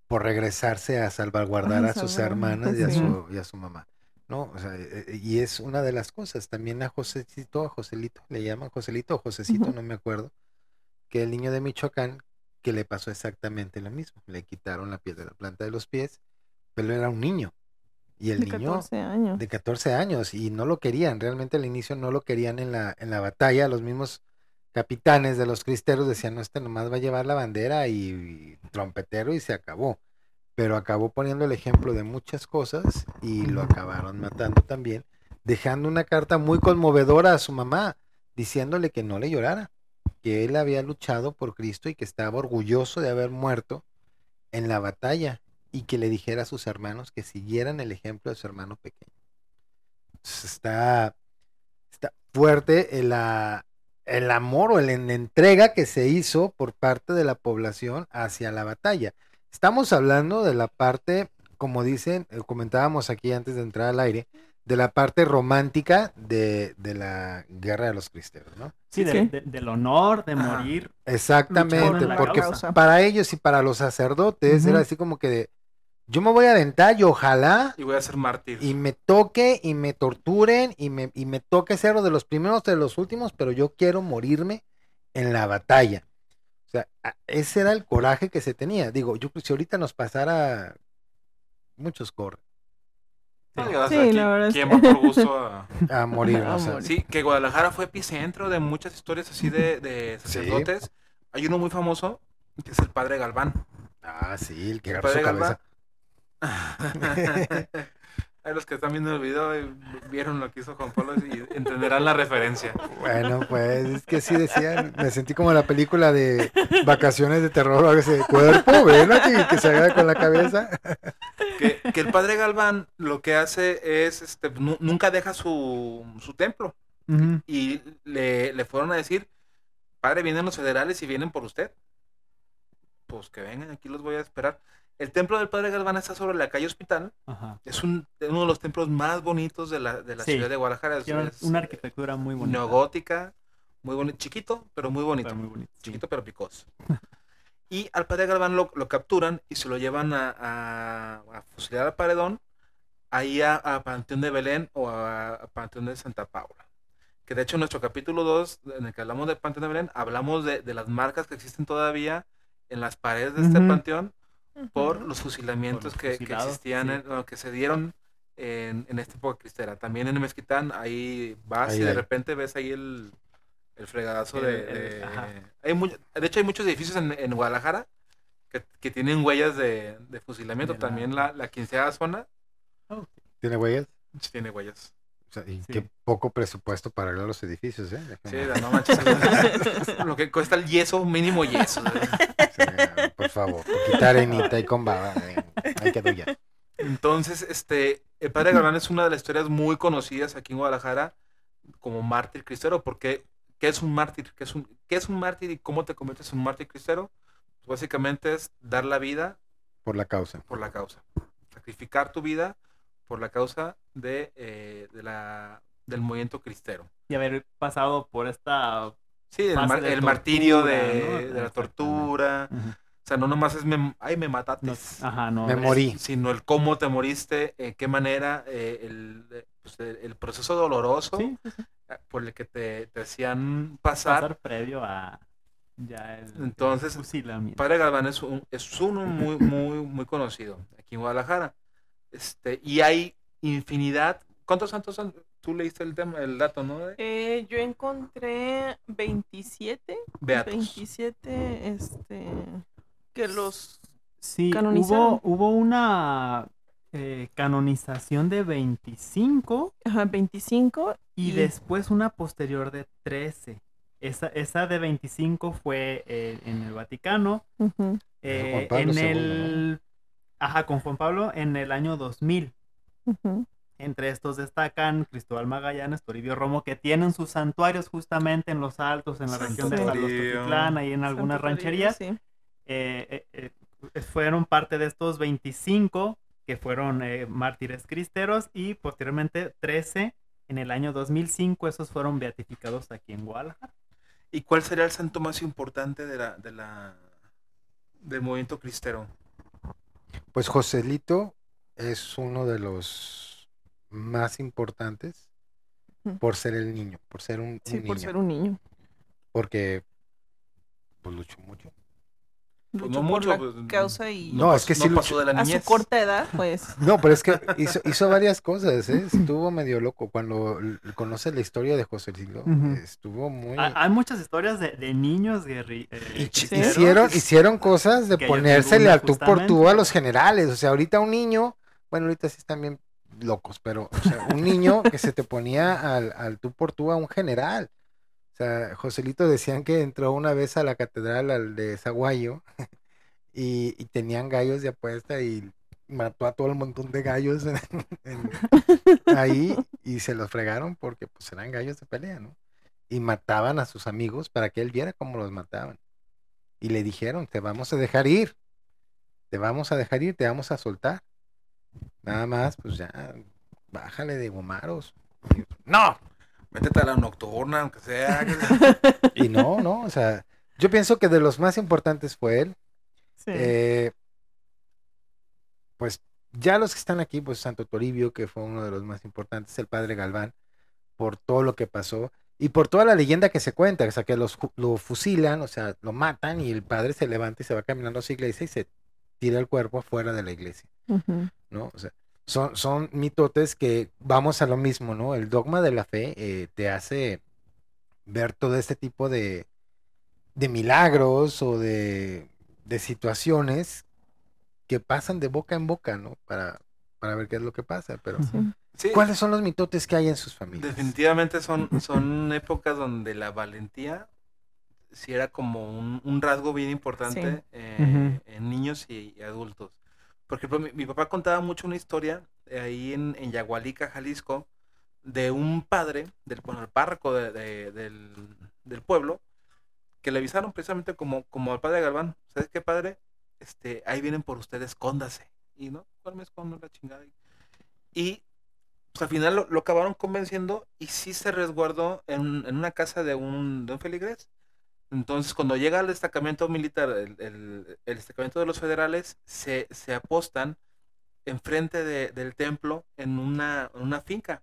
por regresarse a salvaguardar a sus hermanas y a, su, y a su mamá. ¿no? O sea, eh, eh, y es una de las cosas. También a Josecito, a Joselito, le llaman Joselito o Josecito, no me acuerdo, que el niño de Michoacán, que le pasó exactamente lo mismo. Le quitaron la piel de la planta de los pies, pero era un niño. Y el de niño 14 años. de 14 años y no lo querían, realmente al inicio no lo querían en la, en la batalla, los mismos capitanes de los cristeros decían, no, este nomás va a llevar la bandera y, y trompetero y se acabó, pero acabó poniendo el ejemplo de muchas cosas y lo acabaron matando también, dejando una carta muy conmovedora a su mamá, diciéndole que no le llorara, que él había luchado por Cristo y que estaba orgulloso de haber muerto en la batalla y que le dijera a sus hermanos que siguieran el ejemplo de su hermano pequeño. Está, está fuerte el, ah, el amor o en- entrega que se hizo por parte de la población hacia la batalla. Estamos hablando de la parte, como dicen, eh, comentábamos aquí antes de entrar al aire, de la parte romántica de, de la guerra de los cristeros, ¿no? Sí, de- Sí. de- del honor de morir. Exactamente, porque causa. para ellos y para los sacerdotes era así como que de, yo me voy a aventar y ojalá Y voy a ser mártir. y me toque y me torturen y me, y me toque ser uno de los primeros de los últimos, pero yo quiero morirme en la batalla. O sea, ese era el coraje que se tenía. Digo, yo pues, si ahorita nos pasara, muchos corren Sí, sea, ¿qui- la verdad es ¿Quién que- va por gusto a...? a morir. A o sea, morir. Sí, que Guadalajara fue epicentro de muchas historias así de, de Sí. sacerdotes. Hay uno muy famoso, que es el padre Galván. Ah, sí, el que El agarró su padre cabeza. Galván. Hay los que están viendo el video y vieron lo que hizo Juan Pablo y entenderán la referencia. Bueno, pues es que sí decían, me sentí como la película de vacaciones de terror, algo así, de cuerpo, ven aquí, que se agarra con la cabeza. Que, que el padre Galván lo que hace es, este, nu- nunca deja su, su templo. Y le, le fueron a decir, padre, vienen los federales y vienen por usted. Pues que vengan, aquí los voy a esperar. El templo del padre Galván está sobre la calle Hospital. Ajá. Es un, uno de los templos más bonitos de la, de la Sí. ciudad de Guadalajara. Es, una arquitectura muy bonita. neogótica, muy bonito, chiquito, pero muy bonito. Pero muy bonito. sí. Chiquito pero picoso. y al padre Galván lo, lo capturan y se lo llevan a, a, a fusilar al paredón, ahí a, a Panteón de Belén o a, Panteón de Santa Paula. Que de hecho en nuestro capítulo 2, en el que hablamos del Panteón de Belén, hablamos de, de las marcas que existen todavía en las paredes de este panteón por los fusilamientos Por que, los que existían, sí. en- que se dieron en, en esta época cristera. También en Mezquitán, ahí vas Ahí y de repente ves ahí el, el fregadazo El- de... el- de- hay mu- de hecho, hay muchos edificios en, en Guadalajara que, que tienen huellas de, de fusilamiento. De la- También la, la quinceava zona ¿Tiene huellas? sí tiene huellas. O sea, y Sí. qué poco presupuesto para arreglar los edificios, ¿eh? Sí, no manches. lo que cuesta el yeso, mínimo yeso. ¿eh? Sí, favor, quitar arenita y con baba. eh, Ahí quedó ya. Entonces, este, el padre Galván es una de las historias muy conocidas aquí en Guadalajara como mártir cristero, porque ¿qué es un mártir? ¿Qué es un, qué es un mártir y cómo te conviertes en un mártir cristero? Pues básicamente es dar la vida Por la causa. por la causa, sacrificar tu vida por la causa de, eh, de la, del movimiento cristero. Y haber pasado por esta... Sí, el, mar- de el martirio tortura, de, ¿no? de la tortura. Ujú. O sea, no nomás es, me, ay, me mataste. No- ajá, no. Me es- morí. sino el cómo te moriste, en qué manera, eh, el, eh, pues, el, el proceso doloroso Sí, sí, sí. eh, por el que te, te hacían pasar. Pasar previo a ya el, el Entonces, fusilamiento. Padre Galván es, un, es uno muy, muy, muy conocido aquí en Guadalajara. Este, y hay infinidad. ¿Cuántos santos son? Tú leíste el, tema, el dato, ¿no? Eh, yo encontré 27. Beatos. 27, este, que los... Sí, canonizaron. hubo, hubo una eh, canonización de 25 Ajá, 25. y Y- después una posterior de 13. Esa, esa de 25 fue eh, en el Vaticano. Ujú. eh, Juan Pablo en II, el... Ajá, con Juan Pablo en el año 2000. Ujú. Entre estos destacan Cristóbal Magallanes, Toribio Romo, que tienen sus santuarios justamente en los altos, en la Santo región de. Talostotitlán, ahí en algunas rancherías. sí. Eh, eh, eh, fueron parte de estos 25 que fueron eh, mártires cristeros y posteriormente 13 en el año 2005, esos fueron beatificados aquí en Guadalajara. ¿Y cuál sería el santo más importante de la, de la del movimiento cristero? Pues Joselito es uno de los más importantes por ser el niño, por ser un, Sí, un por niño, ser un niño. porque pues luchó mucho. Pues Luchó no por mucho, la pues, causa y No, es que sí no pasó de la a su niñez. corta edad, pues. No, pero es que hizo, hizo varias cosas, ¿eh? estuvo medio loco. Cuando conoces la historia de Joselito, Ujú. estuvo muy... Ha- Hay muchas historias de, de niños guerri eh, hicieron, hicieron cosas de ponérsele al tú por tú a los generales. O sea, ahorita un niño, bueno, ahorita sí están bien locos, pero o sea, un niño que se te ponía al, al tú por tú a un general. Joselito decían que entró una vez a la catedral al de Zaguayo y, y tenían gallos de apuesta y mató a todo el montón de gallos ahí y se los fregaron porque pues eran gallos de pelea, ¿no? Y mataban a sus amigos para que él viera cómo los mataban. Y le dijeron, te vamos a dejar ir, te vamos a dejar ir, te vamos a soltar. Nada más, pues ya, bájale de gomaros. No, Métete a la nocturna, aunque sea. y no, no, o sea, yo pienso que de los más importantes fue él. Sí. Eh, pues ya los que están aquí, pues Santo Toribio, que fue uno de los más importantes, el padre Galván, por todo lo que pasó y por toda la leyenda que se cuenta, o sea, que los, lo fusilan, o sea, lo matan y el padre se levanta y se va caminando a su iglesia y se tira el cuerpo afuera de la iglesia. ¿no? O sea, son, son mitotes que vamos a lo mismo, ¿no? El dogma de la fe eh, te hace ver todo este tipo de, de milagros o de, de situaciones que pasan de boca en boca, ¿no? Para, para ver qué es lo que pasa. Pero, Sí. Sí, ¿cuáles son los mitotes que hay en sus familias? definitivamente son, son épocas donde la valentía sí era como un, un rasgo bien importante Sí. eh, en niños y, y adultos. Por ejemplo, mi, papá contaba mucho una historia eh, ahí en, en Yagualica, Jalisco, de un padre, del, bueno, el párroco de- de- del, del pueblo, que le avisaron precisamente como, como al padre Galván, ¿sabes qué padre? Este, ahí vienen por ustedes, escóndase. Y no, ¿cuál me escondo la chingada? Y pues al final lo, lo acabaron convenciendo y sí se resguardó en, en una casa de un, de un feligrés. Entonces, cuando llega el destacamento militar, el, el- el destacamento de los federales, se, se apostan enfrente de- del templo en una, en una finca.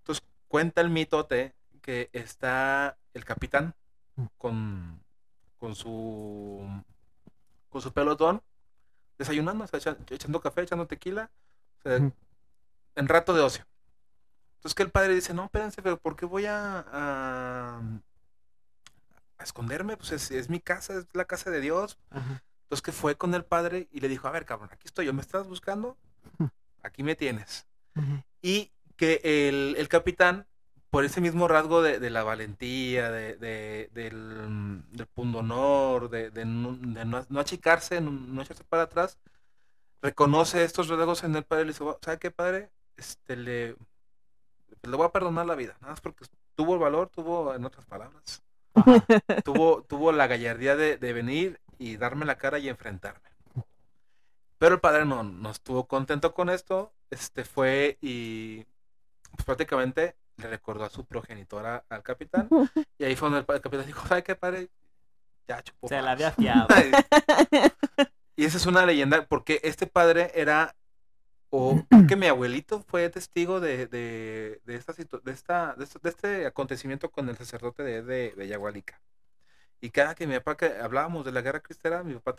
Entonces, cuenta el mitote que está el capitán con, con su con su pelotón desayunando, o sea, echa- echando café, echando tequila, o sea, en rato de ocio. Entonces que el padre dice, no, espérense, pero ¿por qué voy a, a, a esconderme? Pues es, es mi casa, es la casa de Dios. Ajá. Entonces que fue con el padre y le dijo, a ver, cabrón, aquí estoy yo, ¿me estás buscando? Aquí me tienes. Y que el, el capitán, por ese mismo rasgo de, de la valentía, de, de- del, del pundonor, de, de no, de no- no achicarse, no, no echarse para atrás, reconoce estos rasgos en el padre y le dice, ¿sabe qué, padre? Este, le, le voy a perdonar la vida, nada más porque tuvo el valor, tuvo, en otras palabras, tuvo, tuvo la gallardía de, de venir y darme la cara y enfrentarme. Pero el padre no, no estuvo contento con esto, este fue y pues, prácticamente le recordó a su progenitora al capitán y ahí fue donde el, el capitán dijo, ¿sabe qué padre? Ya chupó. Se la palos". había fiado. y esa es una leyenda porque este padre era o que mi abuelito fue testigo de, de, de esta, situ- de, esta, de, este, de este acontecimiento con el sacerdote de, de, de Yagualica. Y cada que mi papá que hablábamos de la guerra cristera, mi papá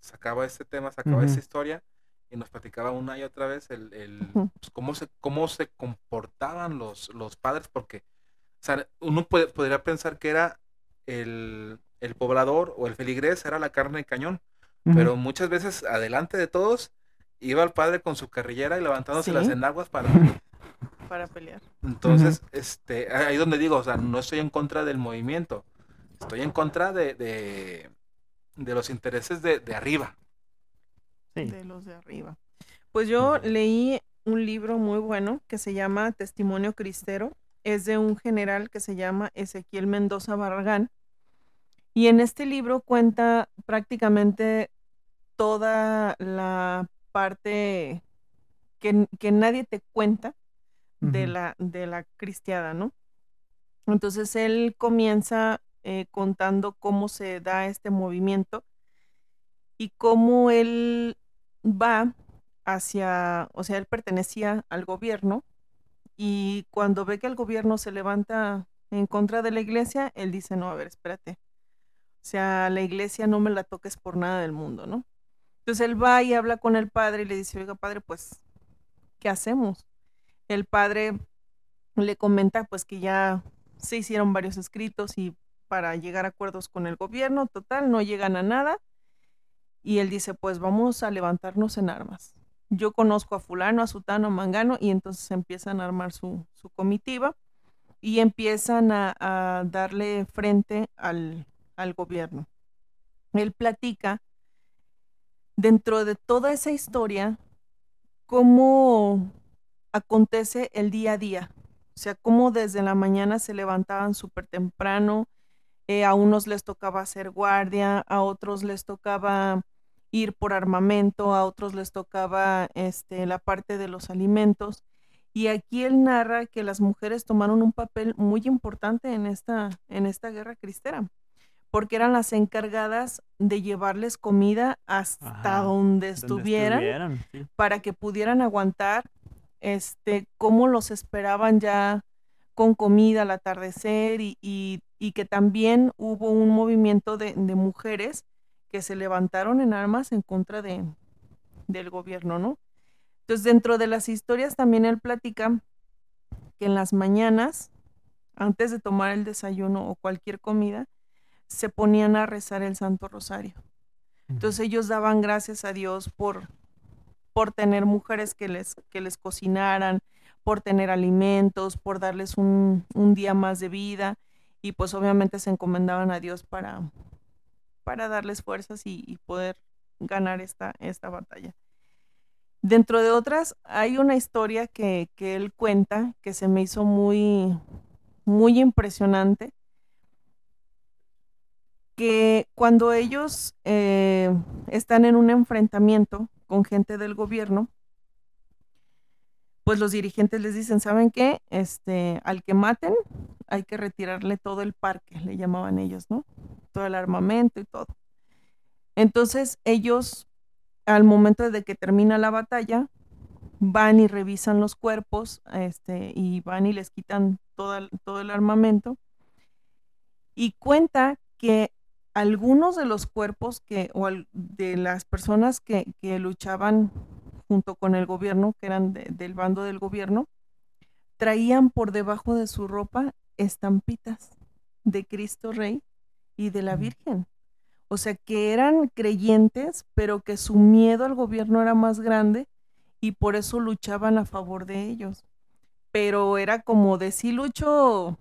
sacaba este tema, sacaba Ujú. esa historia y nos platicaba una y otra vez el, el, Ujú. pues, cómo, se, cómo se comportaban los, los padres, porque o sea, uno puede- podría pensar que era el, el poblador o el feligrés, era la carne de cañón, pero muchas veces adelante de todos iba el padre con su carrillera y levantándose Sí. las enaguas para para pelear. entonces este ahí donde digo o sea no estoy en contra del movimiento estoy en contra de, de, de los intereses de, de arriba. Sí. de los de arriba. Pues yo leí un libro muy bueno que se llama Testimonio Cristero. Es de un general que se llama Ezequiel Mendoza Barragán. Y en este libro cuenta prácticamente toda la parte que, que nadie te cuenta de, la, de la cristiada, ¿no? Entonces él comienza eh, contando cómo se da este movimiento y cómo él va hacia, o sea, él pertenecía al gobierno y cuando ve que el gobierno se levanta en contra de la iglesia, él dice, no, a ver, espérate. O sea, la iglesia no me la toques por nada del mundo, ¿no? Entonces él va y habla con el padre y le dice, oiga, padre, pues, ¿qué hacemos? El padre le comenta pues que ya se hicieron varios escritos y para llegar a acuerdos con el gobierno, total, no llegan a nada. Y él dice, pues vamos a levantarnos en armas. Yo conozco a fulano, a sutano, a mangano, y entonces empiezan a armar su, su comitiva y empiezan a, a darle frente al, al gobierno. Él platica dentro de toda esa historia cómo acontece el día a día. O sea, cómo desde la mañana se levantaban súper temprano, eh, a unos les tocaba hacer guardia, a otros les tocaba ir por armamento, a otros les tocaba este, la parte de los alimentos. Y aquí él narra que las mujeres tomaron un papel muy importante en esta, en esta guerra cristera, porque eran las encargadas de llevarles comida hasta Ajá, donde Donde estuvieran estuvieran, sí. para que pudieran aguantar este cómo los esperaban ya con comida al atardecer y, y- y que también hubo un movimiento de, de mujeres que se levantaron en armas en contra de, del gobierno, ¿no? Entonces, dentro de las historias también él platica que en las mañanas, antes de tomar el desayuno o cualquier comida, se ponían a rezar el Santo Rosario. Entonces ellos daban gracias a Dios por, por tener mujeres que les, que les cocinaran, por tener alimentos, por darles un, un día más de vida y pues obviamente se encomendaban a Dios para, para darles fuerzas y, y poder ganar esta, esta batalla. Dentro de otras, hay una historia que, que él cuenta que se me hizo muy, muy impresionante, que cuando ellos eh, están en un enfrentamiento con gente del gobierno, pues los dirigentes les dicen, ¿saben qué? Este, al que maten hay que retirarle todo el parque, le llamaban ellos, ¿no? Todo el armamento y todo. Entonces ellos, al momento de que termina la batalla, van y revisan los cuerpos, este, y van y les quitan todo el, todo el armamento. Y cuenta que algunos de los cuerpos que, o al- de las personas que, que luchaban junto con el gobierno, que eran de- del bando del gobierno, traían por debajo de su ropa estampitas de Cristo Rey y de la. Virgen. O sea, que eran creyentes, pero que su miedo al gobierno era más grande y por eso luchaban a favor de ellos. Pero era como de sí lucho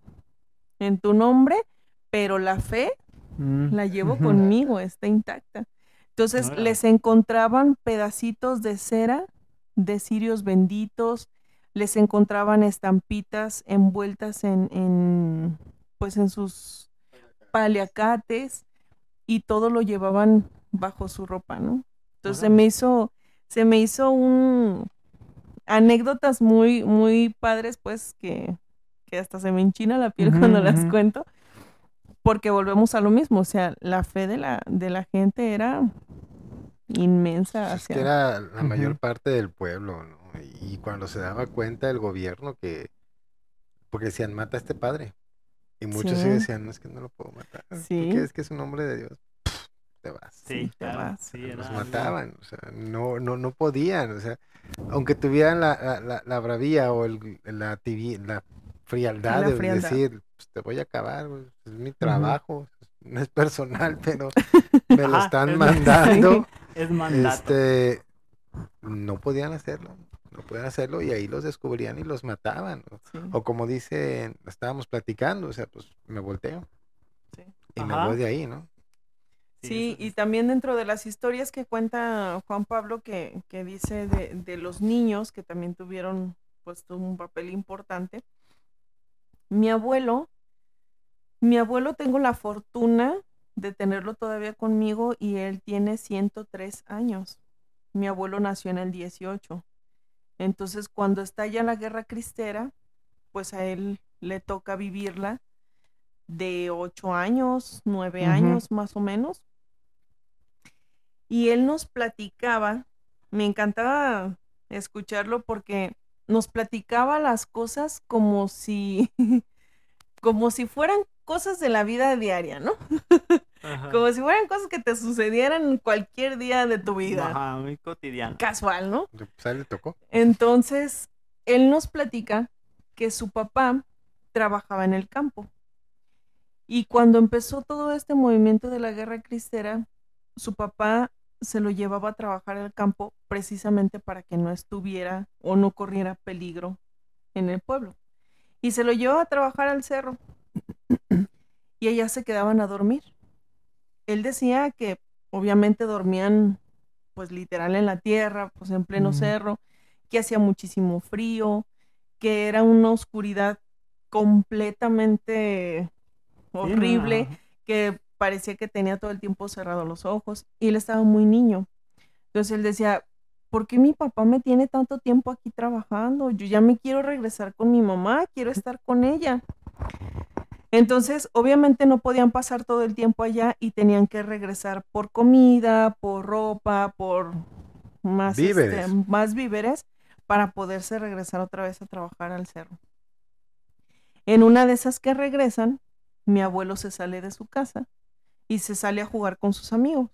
en tu nombre, pero la fe Mm, la llevo conmigo, está intacta. Entonces les encontraban pedacitos de cera de cirios benditos, les encontraban estampitas envueltas en, en, pues en sus paliacates y todo lo llevaban bajo su ropa, ¿no? Entonces se me hizo, se me hizo un anécdotas muy, muy padres, pues, que, que hasta se me enchina la piel cuando las cuento porque volvemos a lo mismo, o sea, la fe de la, de la gente era inmensa Pues es que hacia... era la mayor parte del pueblo, ¿no? Y cuando se daba cuenta el gobierno que, porque decían, mata a este padre. Y muchos sí Sí. decían, no es que no lo puedo matar. ¿Tú Sí. crees que es un hombre de Dios? Pff, te vas. Sí, te claro, vas. sí, Los mataban, o sea, no, no, no podían, o sea, aunque tuvieran la, la, la, la bravía o el, la, tibi- la frialdad de frialdad. decir, pues te voy a acabar, güey, es mi trabajo, no es personal, pero me lo Ajá, están es- mandando, Es mandato. este, no podían hacerlo, no podían hacerlo y ahí los descubrían y los mataban, o, Sí, o como dice, estábamos platicando, o sea, pues me volteo, sí. Y me voy de ahí, ¿no? Sí, y también dentro de las historias que cuenta Juan Pablo que, que dice de, de los niños que también tuvieron pues un papel importante. Mi abuelo, mi abuelo tengo la fortuna de tenerlo todavía conmigo y él tiene 103 años. Mi abuelo nació en el 18. Entonces cuando estalla la guerra cristera, pues a él le toca vivirla de 8 años, 9 Ujú. años más o menos. Y él nos platicaba, me encantaba escucharlo porque nos platicaba las cosas como si, como si fueran cosas de la vida diaria, ¿no? Ajá. Como si fueran cosas que te sucedieran cualquier día de tu vida. Ajá, muy cotidiano. Casual, ¿no? Pues a él le tocó. Entonces, él nos platica que su papá trabajaba en el campo. Y cuando empezó todo este movimiento de la guerra cristera, su papá se lo llevaba a trabajar al campo precisamente para que no estuviera o no corriera peligro en el pueblo. Y se lo llevaba a trabajar al cerro. y allá se quedaban a dormir. Él decía que obviamente dormían pues literal en la tierra, pues en pleno cerro, que hacía muchísimo frío, que era una oscuridad completamente horrible, que parecía que tenía todo el tiempo cerrado los ojos y él estaba muy niño. Entonces él decía, ¿por qué mi papá me tiene tanto tiempo aquí trabajando? Yo ya me quiero regresar con mi mamá, quiero estar con ella. Entonces, obviamente no podían pasar todo el tiempo allá y tenían que regresar por comida, por ropa, por más este, más víveres para poderse regresar otra vez a trabajar al cerro. En una de esas que regresan, mi abuelo se sale de su casa y se sale a jugar con sus amigos.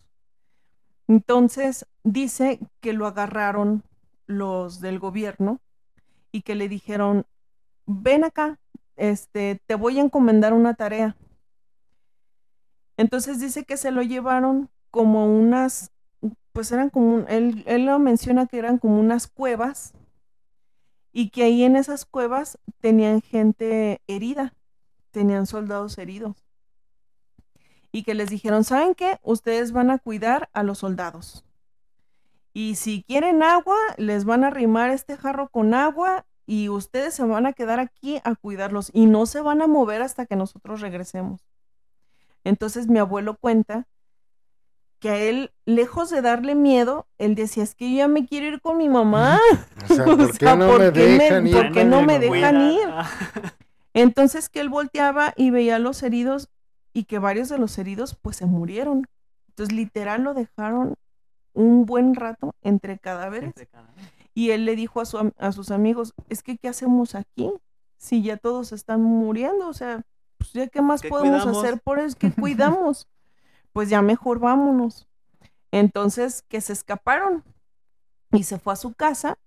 Entonces dice que lo agarraron los del gobierno y que le dijeron, ven acá, este, te voy a encomendar una tarea. Entonces dice que se lo llevaron como unas, pues eran como, un- él, él lo menciona que eran como unas cuevas y que ahí en esas cuevas tenían gente herida, tenían soldados heridos. Y que les dijeron, ¿saben qué? Ustedes van a cuidar a los soldados. Y si quieren agua, les van a arrimar este jarro con agua y ustedes se van a quedar aquí a cuidarlos y no se van a mover hasta que nosotros regresemos. Entonces mi abuelo cuenta que a él, lejos de darle miedo, él decía, es que yo ya me quiero ir con mi mamá. O sea, ¿por qué no ¿por me dejan ir? por qué no me dejan ir? Ah, Entonces que él volteaba y veía a los heridos y que varios de los heridos pues se murieron. Entonces literal lo dejaron un buen rato entre cadáveres entre y él le dijo a, su a sus amigos, es que ¿qué hacemos aquí? Si ya todos están muriendo, o sea, pues ya qué más ¿Qué podemos cuidamos? hacer por eso que cuidamos. pues ya mejor vámonos. Entonces que se escaparon y se fue a su casa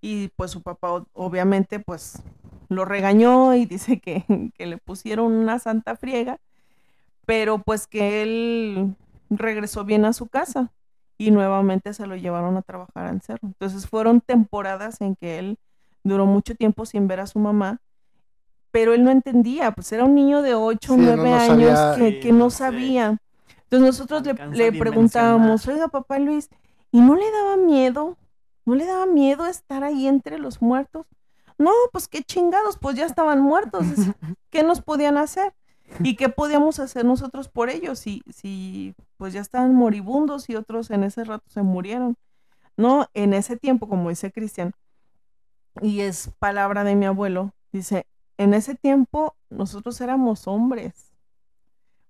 y pues su papá obviamente pues lo regañó y dice que, que le pusieron una santa friega, pero pues que él regresó bien a su casa y nuevamente se lo llevaron a trabajar al cerro. Entonces fueron temporadas en que él duró mucho tiempo sin ver a su mamá, pero él no entendía, pues era un niño de 8 o Sí, no, 9 no años sabía. que, Sí, que no no sé. sabía. Entonces nosotros le, le preguntábamos, oiga, papá Luis, ¿y no le daba miedo? ¿No le daba miedo estar ahí entre los muertos? No, pues qué chingados, pues ya estaban muertos. ¿Qué nos podían hacer? ¿Y qué podíamos hacer nosotros por ellos si, si pues ya estaban moribundos y otros en ese rato se murieron? No, en ese tiempo, como dice Cristian, y es palabra de mi abuelo, dice, en ese tiempo nosotros éramos hombres.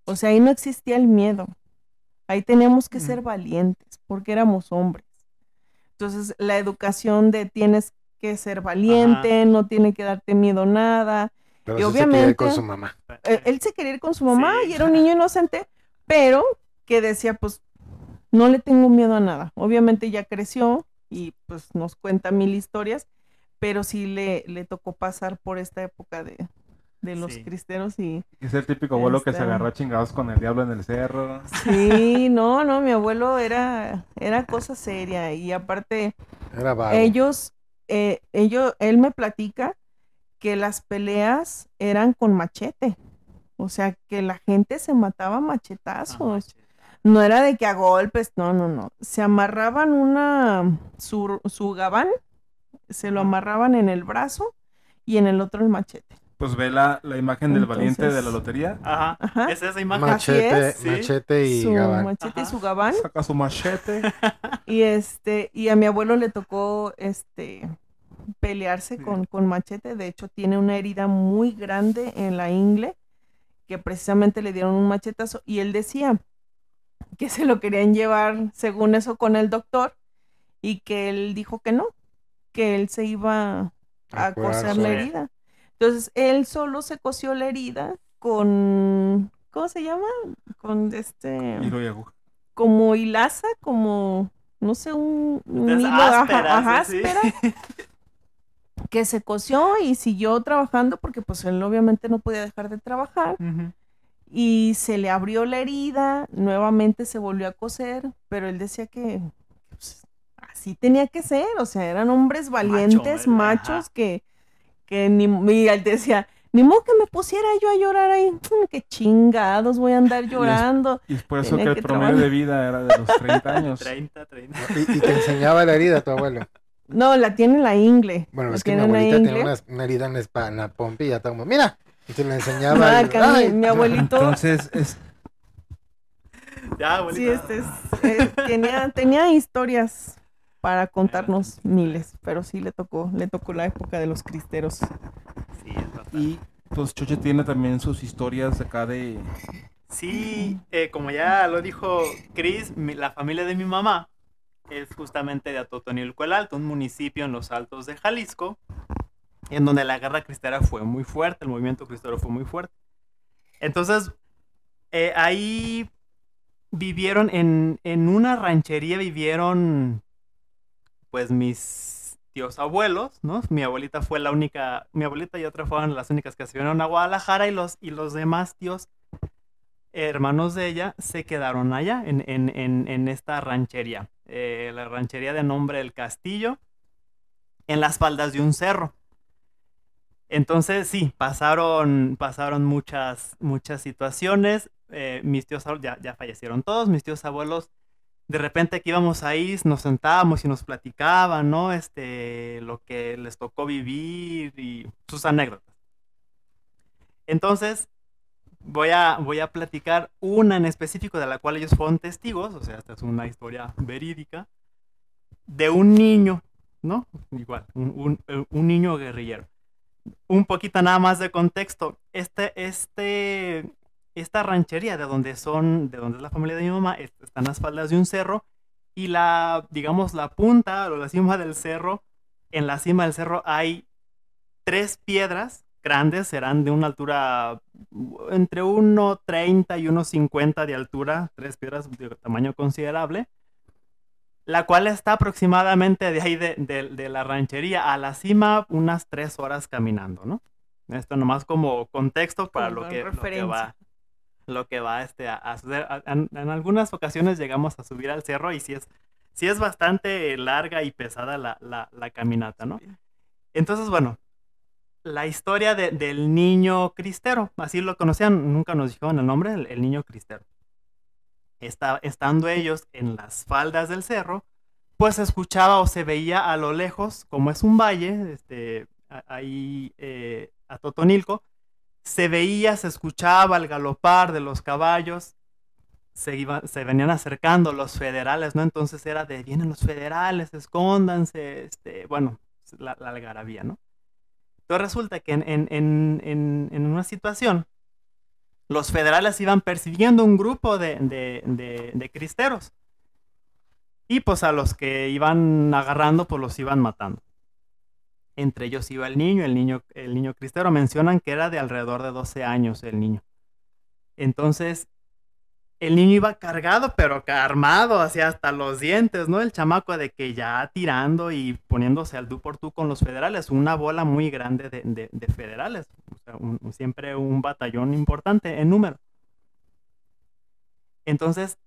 O sea, ahí no existía el miedo. Ahí teníamos que ser valientes porque éramos hombres. Entonces, la educación de tienes que ser valiente, no tiene que darte miedo nada. Pero Y sí se quería ir con obviamente- su mamá. Eh, Él se quería ir con su mamá Sí. y era un niño inocente, pero que decía, pues, no le tengo miedo a nada. Obviamente ya creció y pues nos cuenta mil historias, pero sí le, le tocó pasar por esta época de, de los Sí. cristeros y Es el típico abuelo que se agarró a chingados con el diablo en el cerro. sí, no, no, mi abuelo era, era cosa seria y aparte Era vago. ellos, eh, ellos, él me platica que las peleas eran con machete. O sea, que la gente se mataba machetazos. Ah. No era de que a golpes, no, no, no. Se amarraban una, su, su gabán, se lo amarraban en el brazo y en el otro el machete. Pues ve la, la imagen del valiente de la lotería. Ajá. Ajá. Es esa imagen. Machete, es, sí. machete y su gabán. machete y su gabán. Saca su machete. Y este, y a mi abuelo le tocó este pelearse Sí. con, con machete. De hecho, tiene una herida muy grande en la ingle, que precisamente le dieron un machetazo. Y él decía que se lo querían llevar, según eso, con el doctor, y que él dijo que no, que él se iba A coser la herida. Entonces, él solo se cosió la herida con, ¿cómo se llama? Con este Hilo y aguja. como hilaza, como, no sé, un, hilo ajá, ásperas, ajá, sí, sí. áspera, que se cosió y siguió trabajando porque pues él obviamente no podía dejar de trabajar y se le abrió la herida, nuevamente se volvió a coser, pero él decía que pues, así tenía que ser, o sea, eran hombres valientes, machos que, que ni, y él decía, ni modo que me pusiera yo a llorar ahí, "Mm, qué chingados voy a andar llorando. Y es por eso Tenía que el que promedio trabajar. de vida era de los 30 años. 30, 30. Y, y te enseñaba la herida tu abuelo. No, la tiene en la ingle. Bueno, la es que mi abuelita tenía una, una herida en la, pompa y ya está como, mira. Y te la enseñaba. Ah, y- mi- ay, mi abuelito Entonces, es, Ya, abuelita. Sí, este es- eh, tenía, tenía historias para contarnos miles, pero sí le tocó, le tocó la época de los cristeros. Sí, es bastante. y pues Choche tiene también sus historias acá de... Sí, eh, como ya lo dijo Chris, mi- la familia de mi mamá es justamente de Atotonilco el Alto, un municipio en los altos de Jalisco, en donde la guerra cristera fue muy fuerte, el movimiento cristero fue muy fuerte. Entonces, eh, ahí vivieron en, en una ranchería, vivieron pues mis tíos abuelos, ¿no? Mi abuelita fue la única, mi abuelita y otra fueron las únicas que se vinieron a Guadalajara y los, y los demás tíos hermanos de ella se quedaron allá en, en- en- en esta ranchería, eh, la ranchería de nombre El Castillo, en las faldas de un cerro. Entonces sí, pasaron, pasaron muchas, muchas situaciones. eh, mis tíos ya, ya fallecieron todos, mis tíos abuelos, de repente que íbamos ahí, nos sentábamos y nos platicaban, ¿no? Este, lo que les tocó vivir y sus anécdotas. Entonces, voy a, voy a platicar una en específico de la cual ellos fueron testigos, o sea, esta es una historia verídica, de un niño, ¿no? Igual, un, un- un niño guerrillero. Un poquito nada más de contexto. Este, este, esta ranchería de donde son, de donde es la familia de mi mamá, es- está en las faldas de un cerro y la, digamos, la punta o la cima del cerro, en la cima del cerro hay tres piedras grandes, serán de una altura entre 1,30 y 1,50 de altura, tres piedras de tamaño considerable, la cual está aproximadamente de ahí de, de- de la ranchería a la cima unas tres horas caminando, ¿no? Esto nomás como contexto para Como lo que, lo que va, lo que va este, a, a suceder. A- En, en algunas ocasiones llegamos a subir al cerro y sí es, sí es bastante larga y pesada la, la- la caminata, ¿no? Entonces, bueno, la historia de- del niño cristero, así lo conocían, nunca nos dijeron el nombre, el, niño cristero. Está, estando ellos en las faldas del cerro, pues se escuchaba o se veía a lo lejos, como es un valle, este, ahí eh, a Totonilco, se veía, se escuchaba el galopar de los caballos, se, se venían acercando los federales, ¿no? Entonces era de, vienen los federales, escóndanse, este, bueno, la algarabía, ¿no? Resulta que en, en- en- en- en una situación, los federales iban persiguiendo un grupo de, de- de- de cristeros. Y pues a los que iban agarrando, pues los iban matando. Entre ellos iba el niño, el niño, el niño cristero. Mencionan que era de alrededor de 12 años el niño. Entonces, el niño iba cargado, pero armado, hacia hasta los dientes, ¿no? El chamaco de que ya tirando y poniéndose al tú por tú con los federales, una bola muy grande de, de- de federales, siempre un batallón importante en número. Entonces,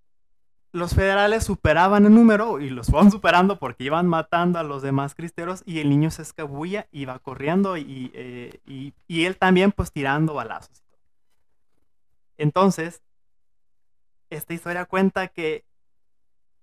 los federales superaban en número y los fueron superando porque iban matando a los demás cristeros y el niño se escabulla, iba corriendo y, eh, y- y él también pues tirando balazos. Entonces, esta historia cuenta que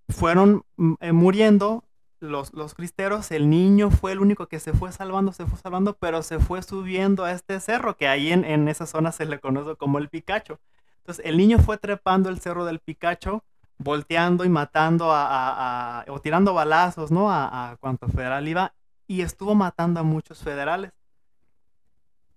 fueron mm, eh, muriendo los, los cristeros, el niño fue el único que se fue salvando, se fue salvando, pero se fue subiendo a este cerro, que ahí en, en esa zona se le conoce como el Picacho. Entonces el niño fue trepando el cerro del Picacho, volteando y matando a, a- o tirando balazos, ¿no? A, a cuanto federal iba, y estuvo matando a muchos federales.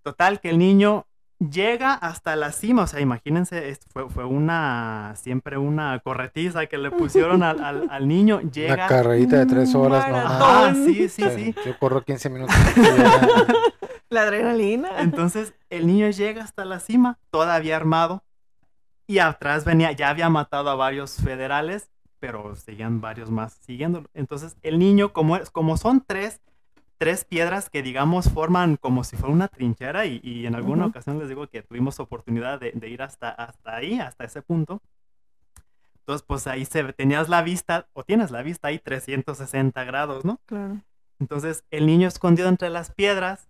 Total, que el niño llega hasta la cima, o sea, imagínense, fue, fue una, siempre una corretiza que le pusieron al, al- al niño, llega... Una carrerita de tres horas, no Maratón. más. Ah, sí, sí, sí. Yo corro 15 minutos. La adrenalina. Entonces el niño llega hasta la cima, todavía armado, y atrás venía, ya había matado a varios federales, pero seguían varios más siguiéndolo. Entonces el niño, como, es, como son tres, tres piedras que digamos forman como si fuera una trinchera, y, y en alguna ocasión les digo que tuvimos oportunidad de, de ir hasta, hasta ahí, hasta ese punto. Entonces, pues ahí se, tenías la vista, o tienes la vista ahí 360 grados, ¿no? Claro. Entonces el niño escondido entre las piedras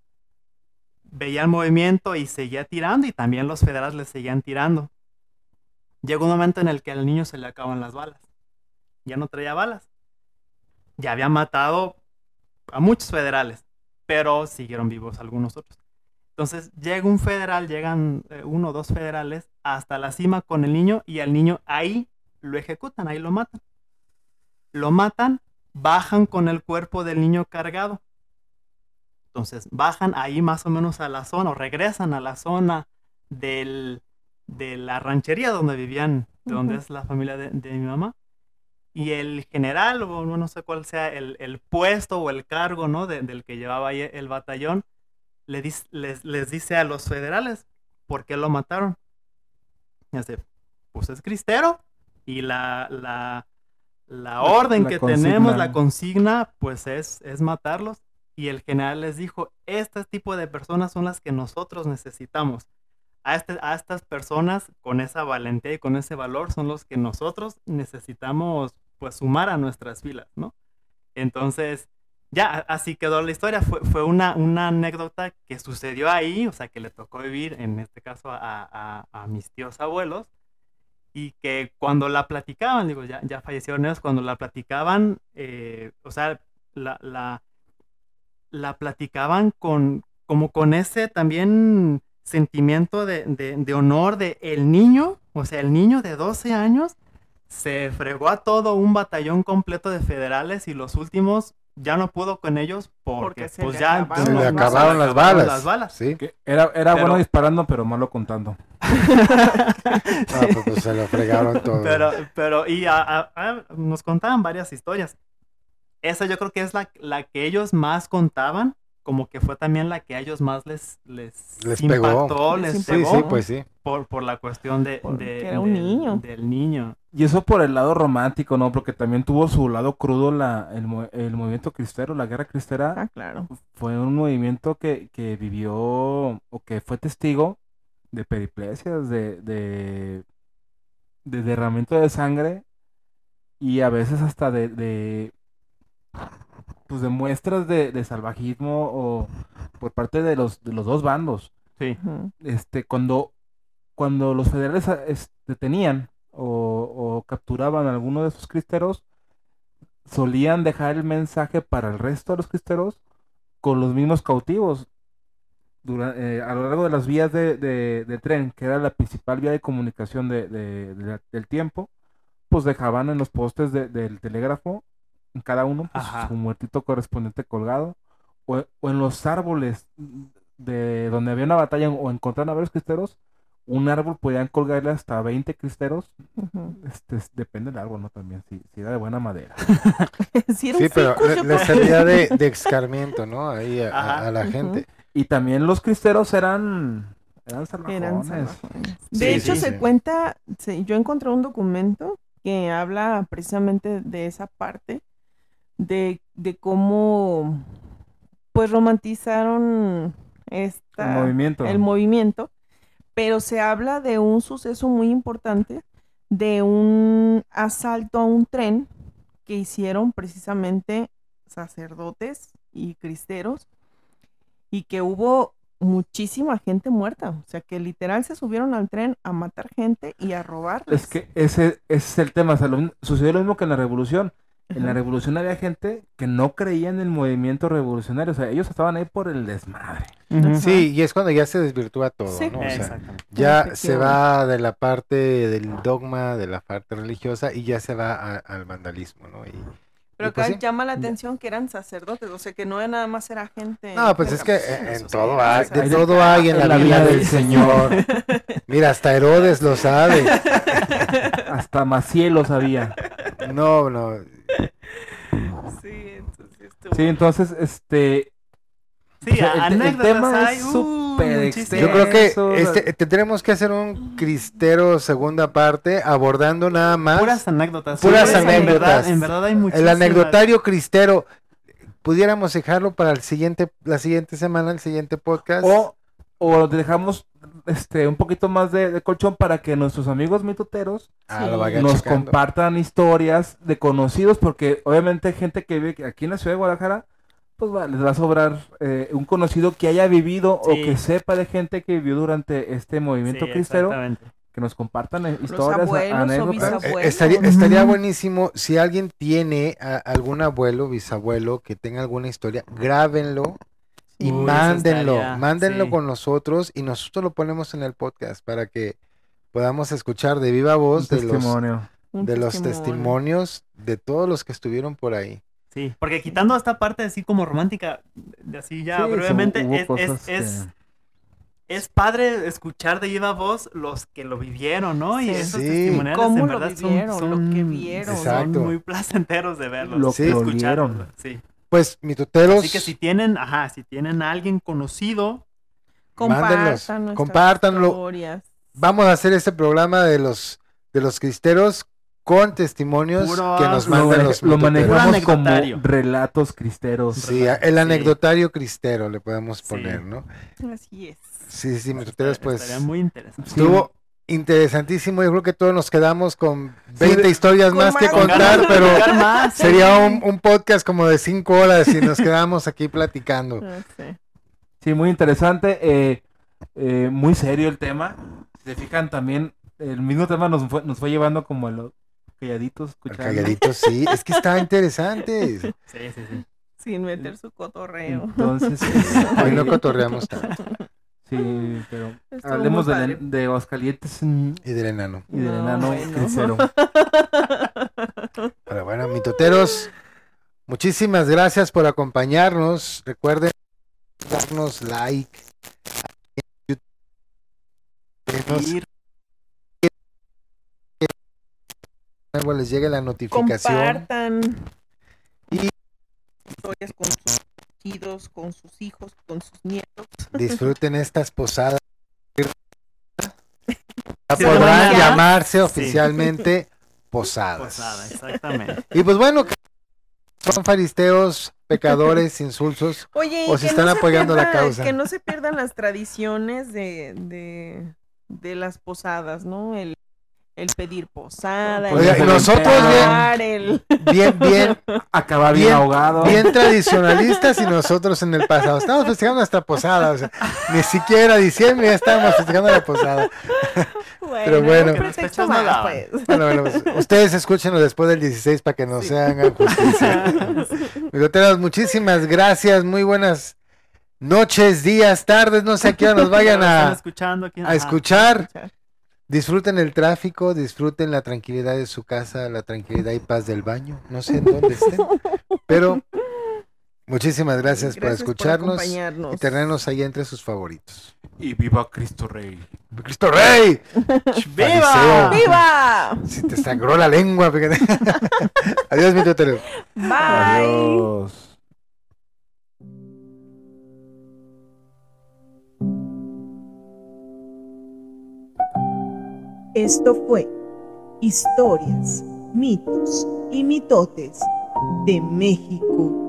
veía el movimiento y seguía tirando y también los federales le seguían tirando. Llegó un momento en el que al niño se le acaban las balas. Ya no traía balas. Ya había matado a muchos federales, pero siguieron vivos algunos otros. Entonces llega un federal, llegan eh, uno o dos federales hasta la cima con el niño y al niño ahí lo ejecutan, ahí lo matan. Lo matan bajan con el cuerpo del niño cargado. Entonces bajan ahí más o menos a la zona o regresan a la zona del, de la ranchería donde vivían, de donde es la familia de, de mi mamá. Y el general, o no sé cuál sea el, el puesto o el cargo ¿no? de- del que llevaba ahí el batallón, le dis- les, les dice a los federales por qué lo mataron. Y hace, pues es cristero y la, la, la orden la que consigna. tenemos, la consigna, pues es, es matarlos. Y el general les dijo, este tipo de personas son las que nosotros necesitamos. A, este, a estas personas con esa valentía y con ese valor son los que nosotros necesitamos pues sumar a nuestras filas, ¿no? Entonces, ya, así quedó la historia. Fue, fue una, una anécdota que sucedió ahí, o sea, que le tocó vivir, en este caso, a, a- a mis tíos abuelos, y que cuando la platicaban, digo, ya, ya fallecieron ellos, cuando la platicaban, eh, o sea, la, la, la platicaban con, como con ese también sentimiento de, de, de honor de el niño, o sea, el niño de 12 años se fregó a todo un batallón completo de federales y los últimos ya no pudo con ellos porque, Porque se pues le ya acabaron Se le acabaron las acabaron balas. las balas. Sí. Que era era Pero- bueno disparando, pero malo contando. No, pues, pues, se lo fregaron todo. Pero, pero, y a- a- a- nos contaban varias historias. Esa yo creo que es la, la que ellos más contaban, como que fue también la que a ellos más les, les, Les pegó. impactó, Les les sí, pegó sí, pues sí. por, por la cuestión de, de- era un niño. del niño. Y eso por el lado romántico, ¿no? Porque también tuvo su lado crudo la, el, el movimiento cristero, la guerra cristera. Ah, claro. Fue un movimiento que, que vivió o que fue testigo de periplesias, de, de, de derramamiento de sangre y a veces hasta de, de pues de muestras de, de salvajismo o por parte de los, de los dos bandos. Sí. Este, cuando, cuando los federales a- es- detenían o, o capturaban a alguno de esos cristeros, solían dejar el mensaje para el resto de los cristeros con los mismos cautivos. Dura- eh, a lo largo de las vías de, de- de tren, que era la principal vía de comunicación de- de- de la- del tiempo, pues dejaban en los postes de- del telégrafo, en cada uno, pues, su muertito correspondiente colgado, o, o en los árboles de donde había una batalla o encontraron a varios cristeros, un árbol podían colgarle hasta 20 cristeros, este, es- depende del árbol, ¿no? También, si, si era de buena madera. Sí, era un Sí, pero le, le creo. servía de, de escarmiento, ¿no? Ahí a, a- Ajá. a la gente. Y también los cristeros eran, eran salvajones. Eran salvajones. Sí, De hecho, sí, se sí. cuenta, yo encontré un documento que habla precisamente de esa parte, de, de cómo pues romantizaron esta, El movimiento. el movimiento, pero se habla de un suceso muy importante, de un asalto a un tren que hicieron precisamente sacerdotes y cristeros, y que hubo muchísima gente muerta. O sea, que literal se subieron al tren a matar gente y a robarles. Es que ese, ese es el tema. o sea, lo- sucedió lo mismo que en la revolución. En la revolución había gente que no creía en el movimiento revolucionario. O sea, ellos estaban ahí por el desmadre. Sí, y es cuando ya se desvirtúa todo, Sí. ¿no? O sea, ya se va de la parte del dogma, de la parte religiosa, y ya se va a- al vandalismo, ¿no? Y, Pero y pues acá sí. llama la atención que eran sacerdotes, o sea, que no nada más era gente. No, pues es que campesinos, en, todo hay, de todo hay en la, vida del Señor. Mira, hasta Herodes lo sabe. Hasta Maciel lo sabía. No, no. Sí, entonces estuvo- Sí, entonces, este. Sí, o sea, el, el anécdotas tema hay, es uh, súper muchísimas. Yo creo que extenso, este, tendremos que hacer un cristero segunda parte abordando nada más Puras anécdotas. Puras Sí, En verdad, anécdotas. en verdad hay el muchísimas. anecdotario cristero. Pudiéramos dejarlo para el siguiente, la siguiente semana, el siguiente podcast. O, o dejamos este un poquito más de, de colchón para que nuestros amigos mitoteros Ah, nos checando. compartan historias de conocidos, porque obviamente gente que vive aquí en la ciudad de Guadalajara, pues va- les va a sobrar eh, un conocido que haya vivido o que sepa de gente que vivió durante este movimiento Sí, cristero, que nos compartan eh, historias, anécdotas. Eh, estaría, estaría buenísimo si alguien tiene a- algún abuelo, bisabuelo que tenga alguna historia, grábenlo y Uy, mándenlo, estaría- mándenlo sí. con nosotros y nosotros lo ponemos en el podcast para que podamos escuchar de viva voz Un de los, testimonio. Un de los testimonio. testimonios de todos los que estuvieron por ahí. Sí, porque quitando esta parte así como romántica, de así ya Sí, brevemente, es, es, es, padre escuchar de viva voz los que lo vivieron, ¿no? Y Sí. esos Sí. testimoniales ¿Cómo en verdad son- vivieron? son, Lo que vieron. Exacto. son muy placenteros de verlos. Lo Sí. que escucharlos, olieron. Sí. Pues, mitoteros, Así que si tienen, ajá, si tienen a alguien conocido, Compartan compártanlo. historias. vamos a hacer este programa de los de los cristeros con testimonios Puro que nos Lo, mandan mane- los lo manejamos como relatos cristeros. Sí, el Sí. anecdotario cristero le podemos Sí. poner, ¿no? Así es. Sí, sí, mitoteros, pues estaría muy interesante. Sí. estuvo interesantísimo. Yo creo que todos nos quedamos con 20 de- historias con más que más. Contar, pero más. sería un, un podcast como de 5 horas y nos quedamos aquí platicando. Ah, sí. Muy interesante, eh, eh, muy serio el tema. Si se fijan también, el mismo tema nos fue, nos fue llevando como a los calladitos, escuchando. calladito, sí, es que está interesante. Sí, sí, sí. Sin meter su cotorreo. Entonces, Hoy no cotorreamos tanto. sí, pero Estuvo hablemos de, de Aguascalientes Y del enano. y del No, enano bueno. cricero. Pero bueno, mitoteros, muchísimas gracias por acompañarnos. Recuerden darnos like. Denos Y nuevo les llegue la notificación. Compartan Y- historias con con sus hijos, con sus nietos. Disfruten estas posadas. Ya Sí, podrán ya. llamarse Sí. oficialmente posadas. posada, exactamente. Y pues bueno, son faristeos, pecadores, insulsos. Oye, O y si que están no se apoyando la pierda- causa. Que no se pierdan las tradiciones de, de, de las posadas, ¿no? El, el pedir posada, Oiga, el y nosotros cantar, el... Bien, bien, Acabar bien, Bien- ahogado. bien tradicionalistas y nosotros en el pasado. Estamos festejando nuestra posada. O sea, ni siquiera diciembre ya estábamos festejando la posada. Pero bueno. los pretexto pechos no más, pues. Bueno, bueno, pues, ustedes escúchenlo después del 16 para que nos Sí. hagan justicia. Bigoteros, muchísimas gracias. Muy buenas noches, días, tardes. No sé a qué hora nos vayan a, escuchando escuchar. Disfruten el tráfico, disfruten la tranquilidad de su casa, la tranquilidad y paz del baño. No sé en dónde estén, pero muchísimas gracias, por escucharnos y tenernos ahí entre sus favoritos. Y viva Cristo Rey. ¡Cristo Rey! ¡Viva! Fariseo. ¡Viva! Si te sangró la lengua, fíjate. Adiós, mi tutero. Bye. Adiós. Esto fue Historias, mitos y mitotes de México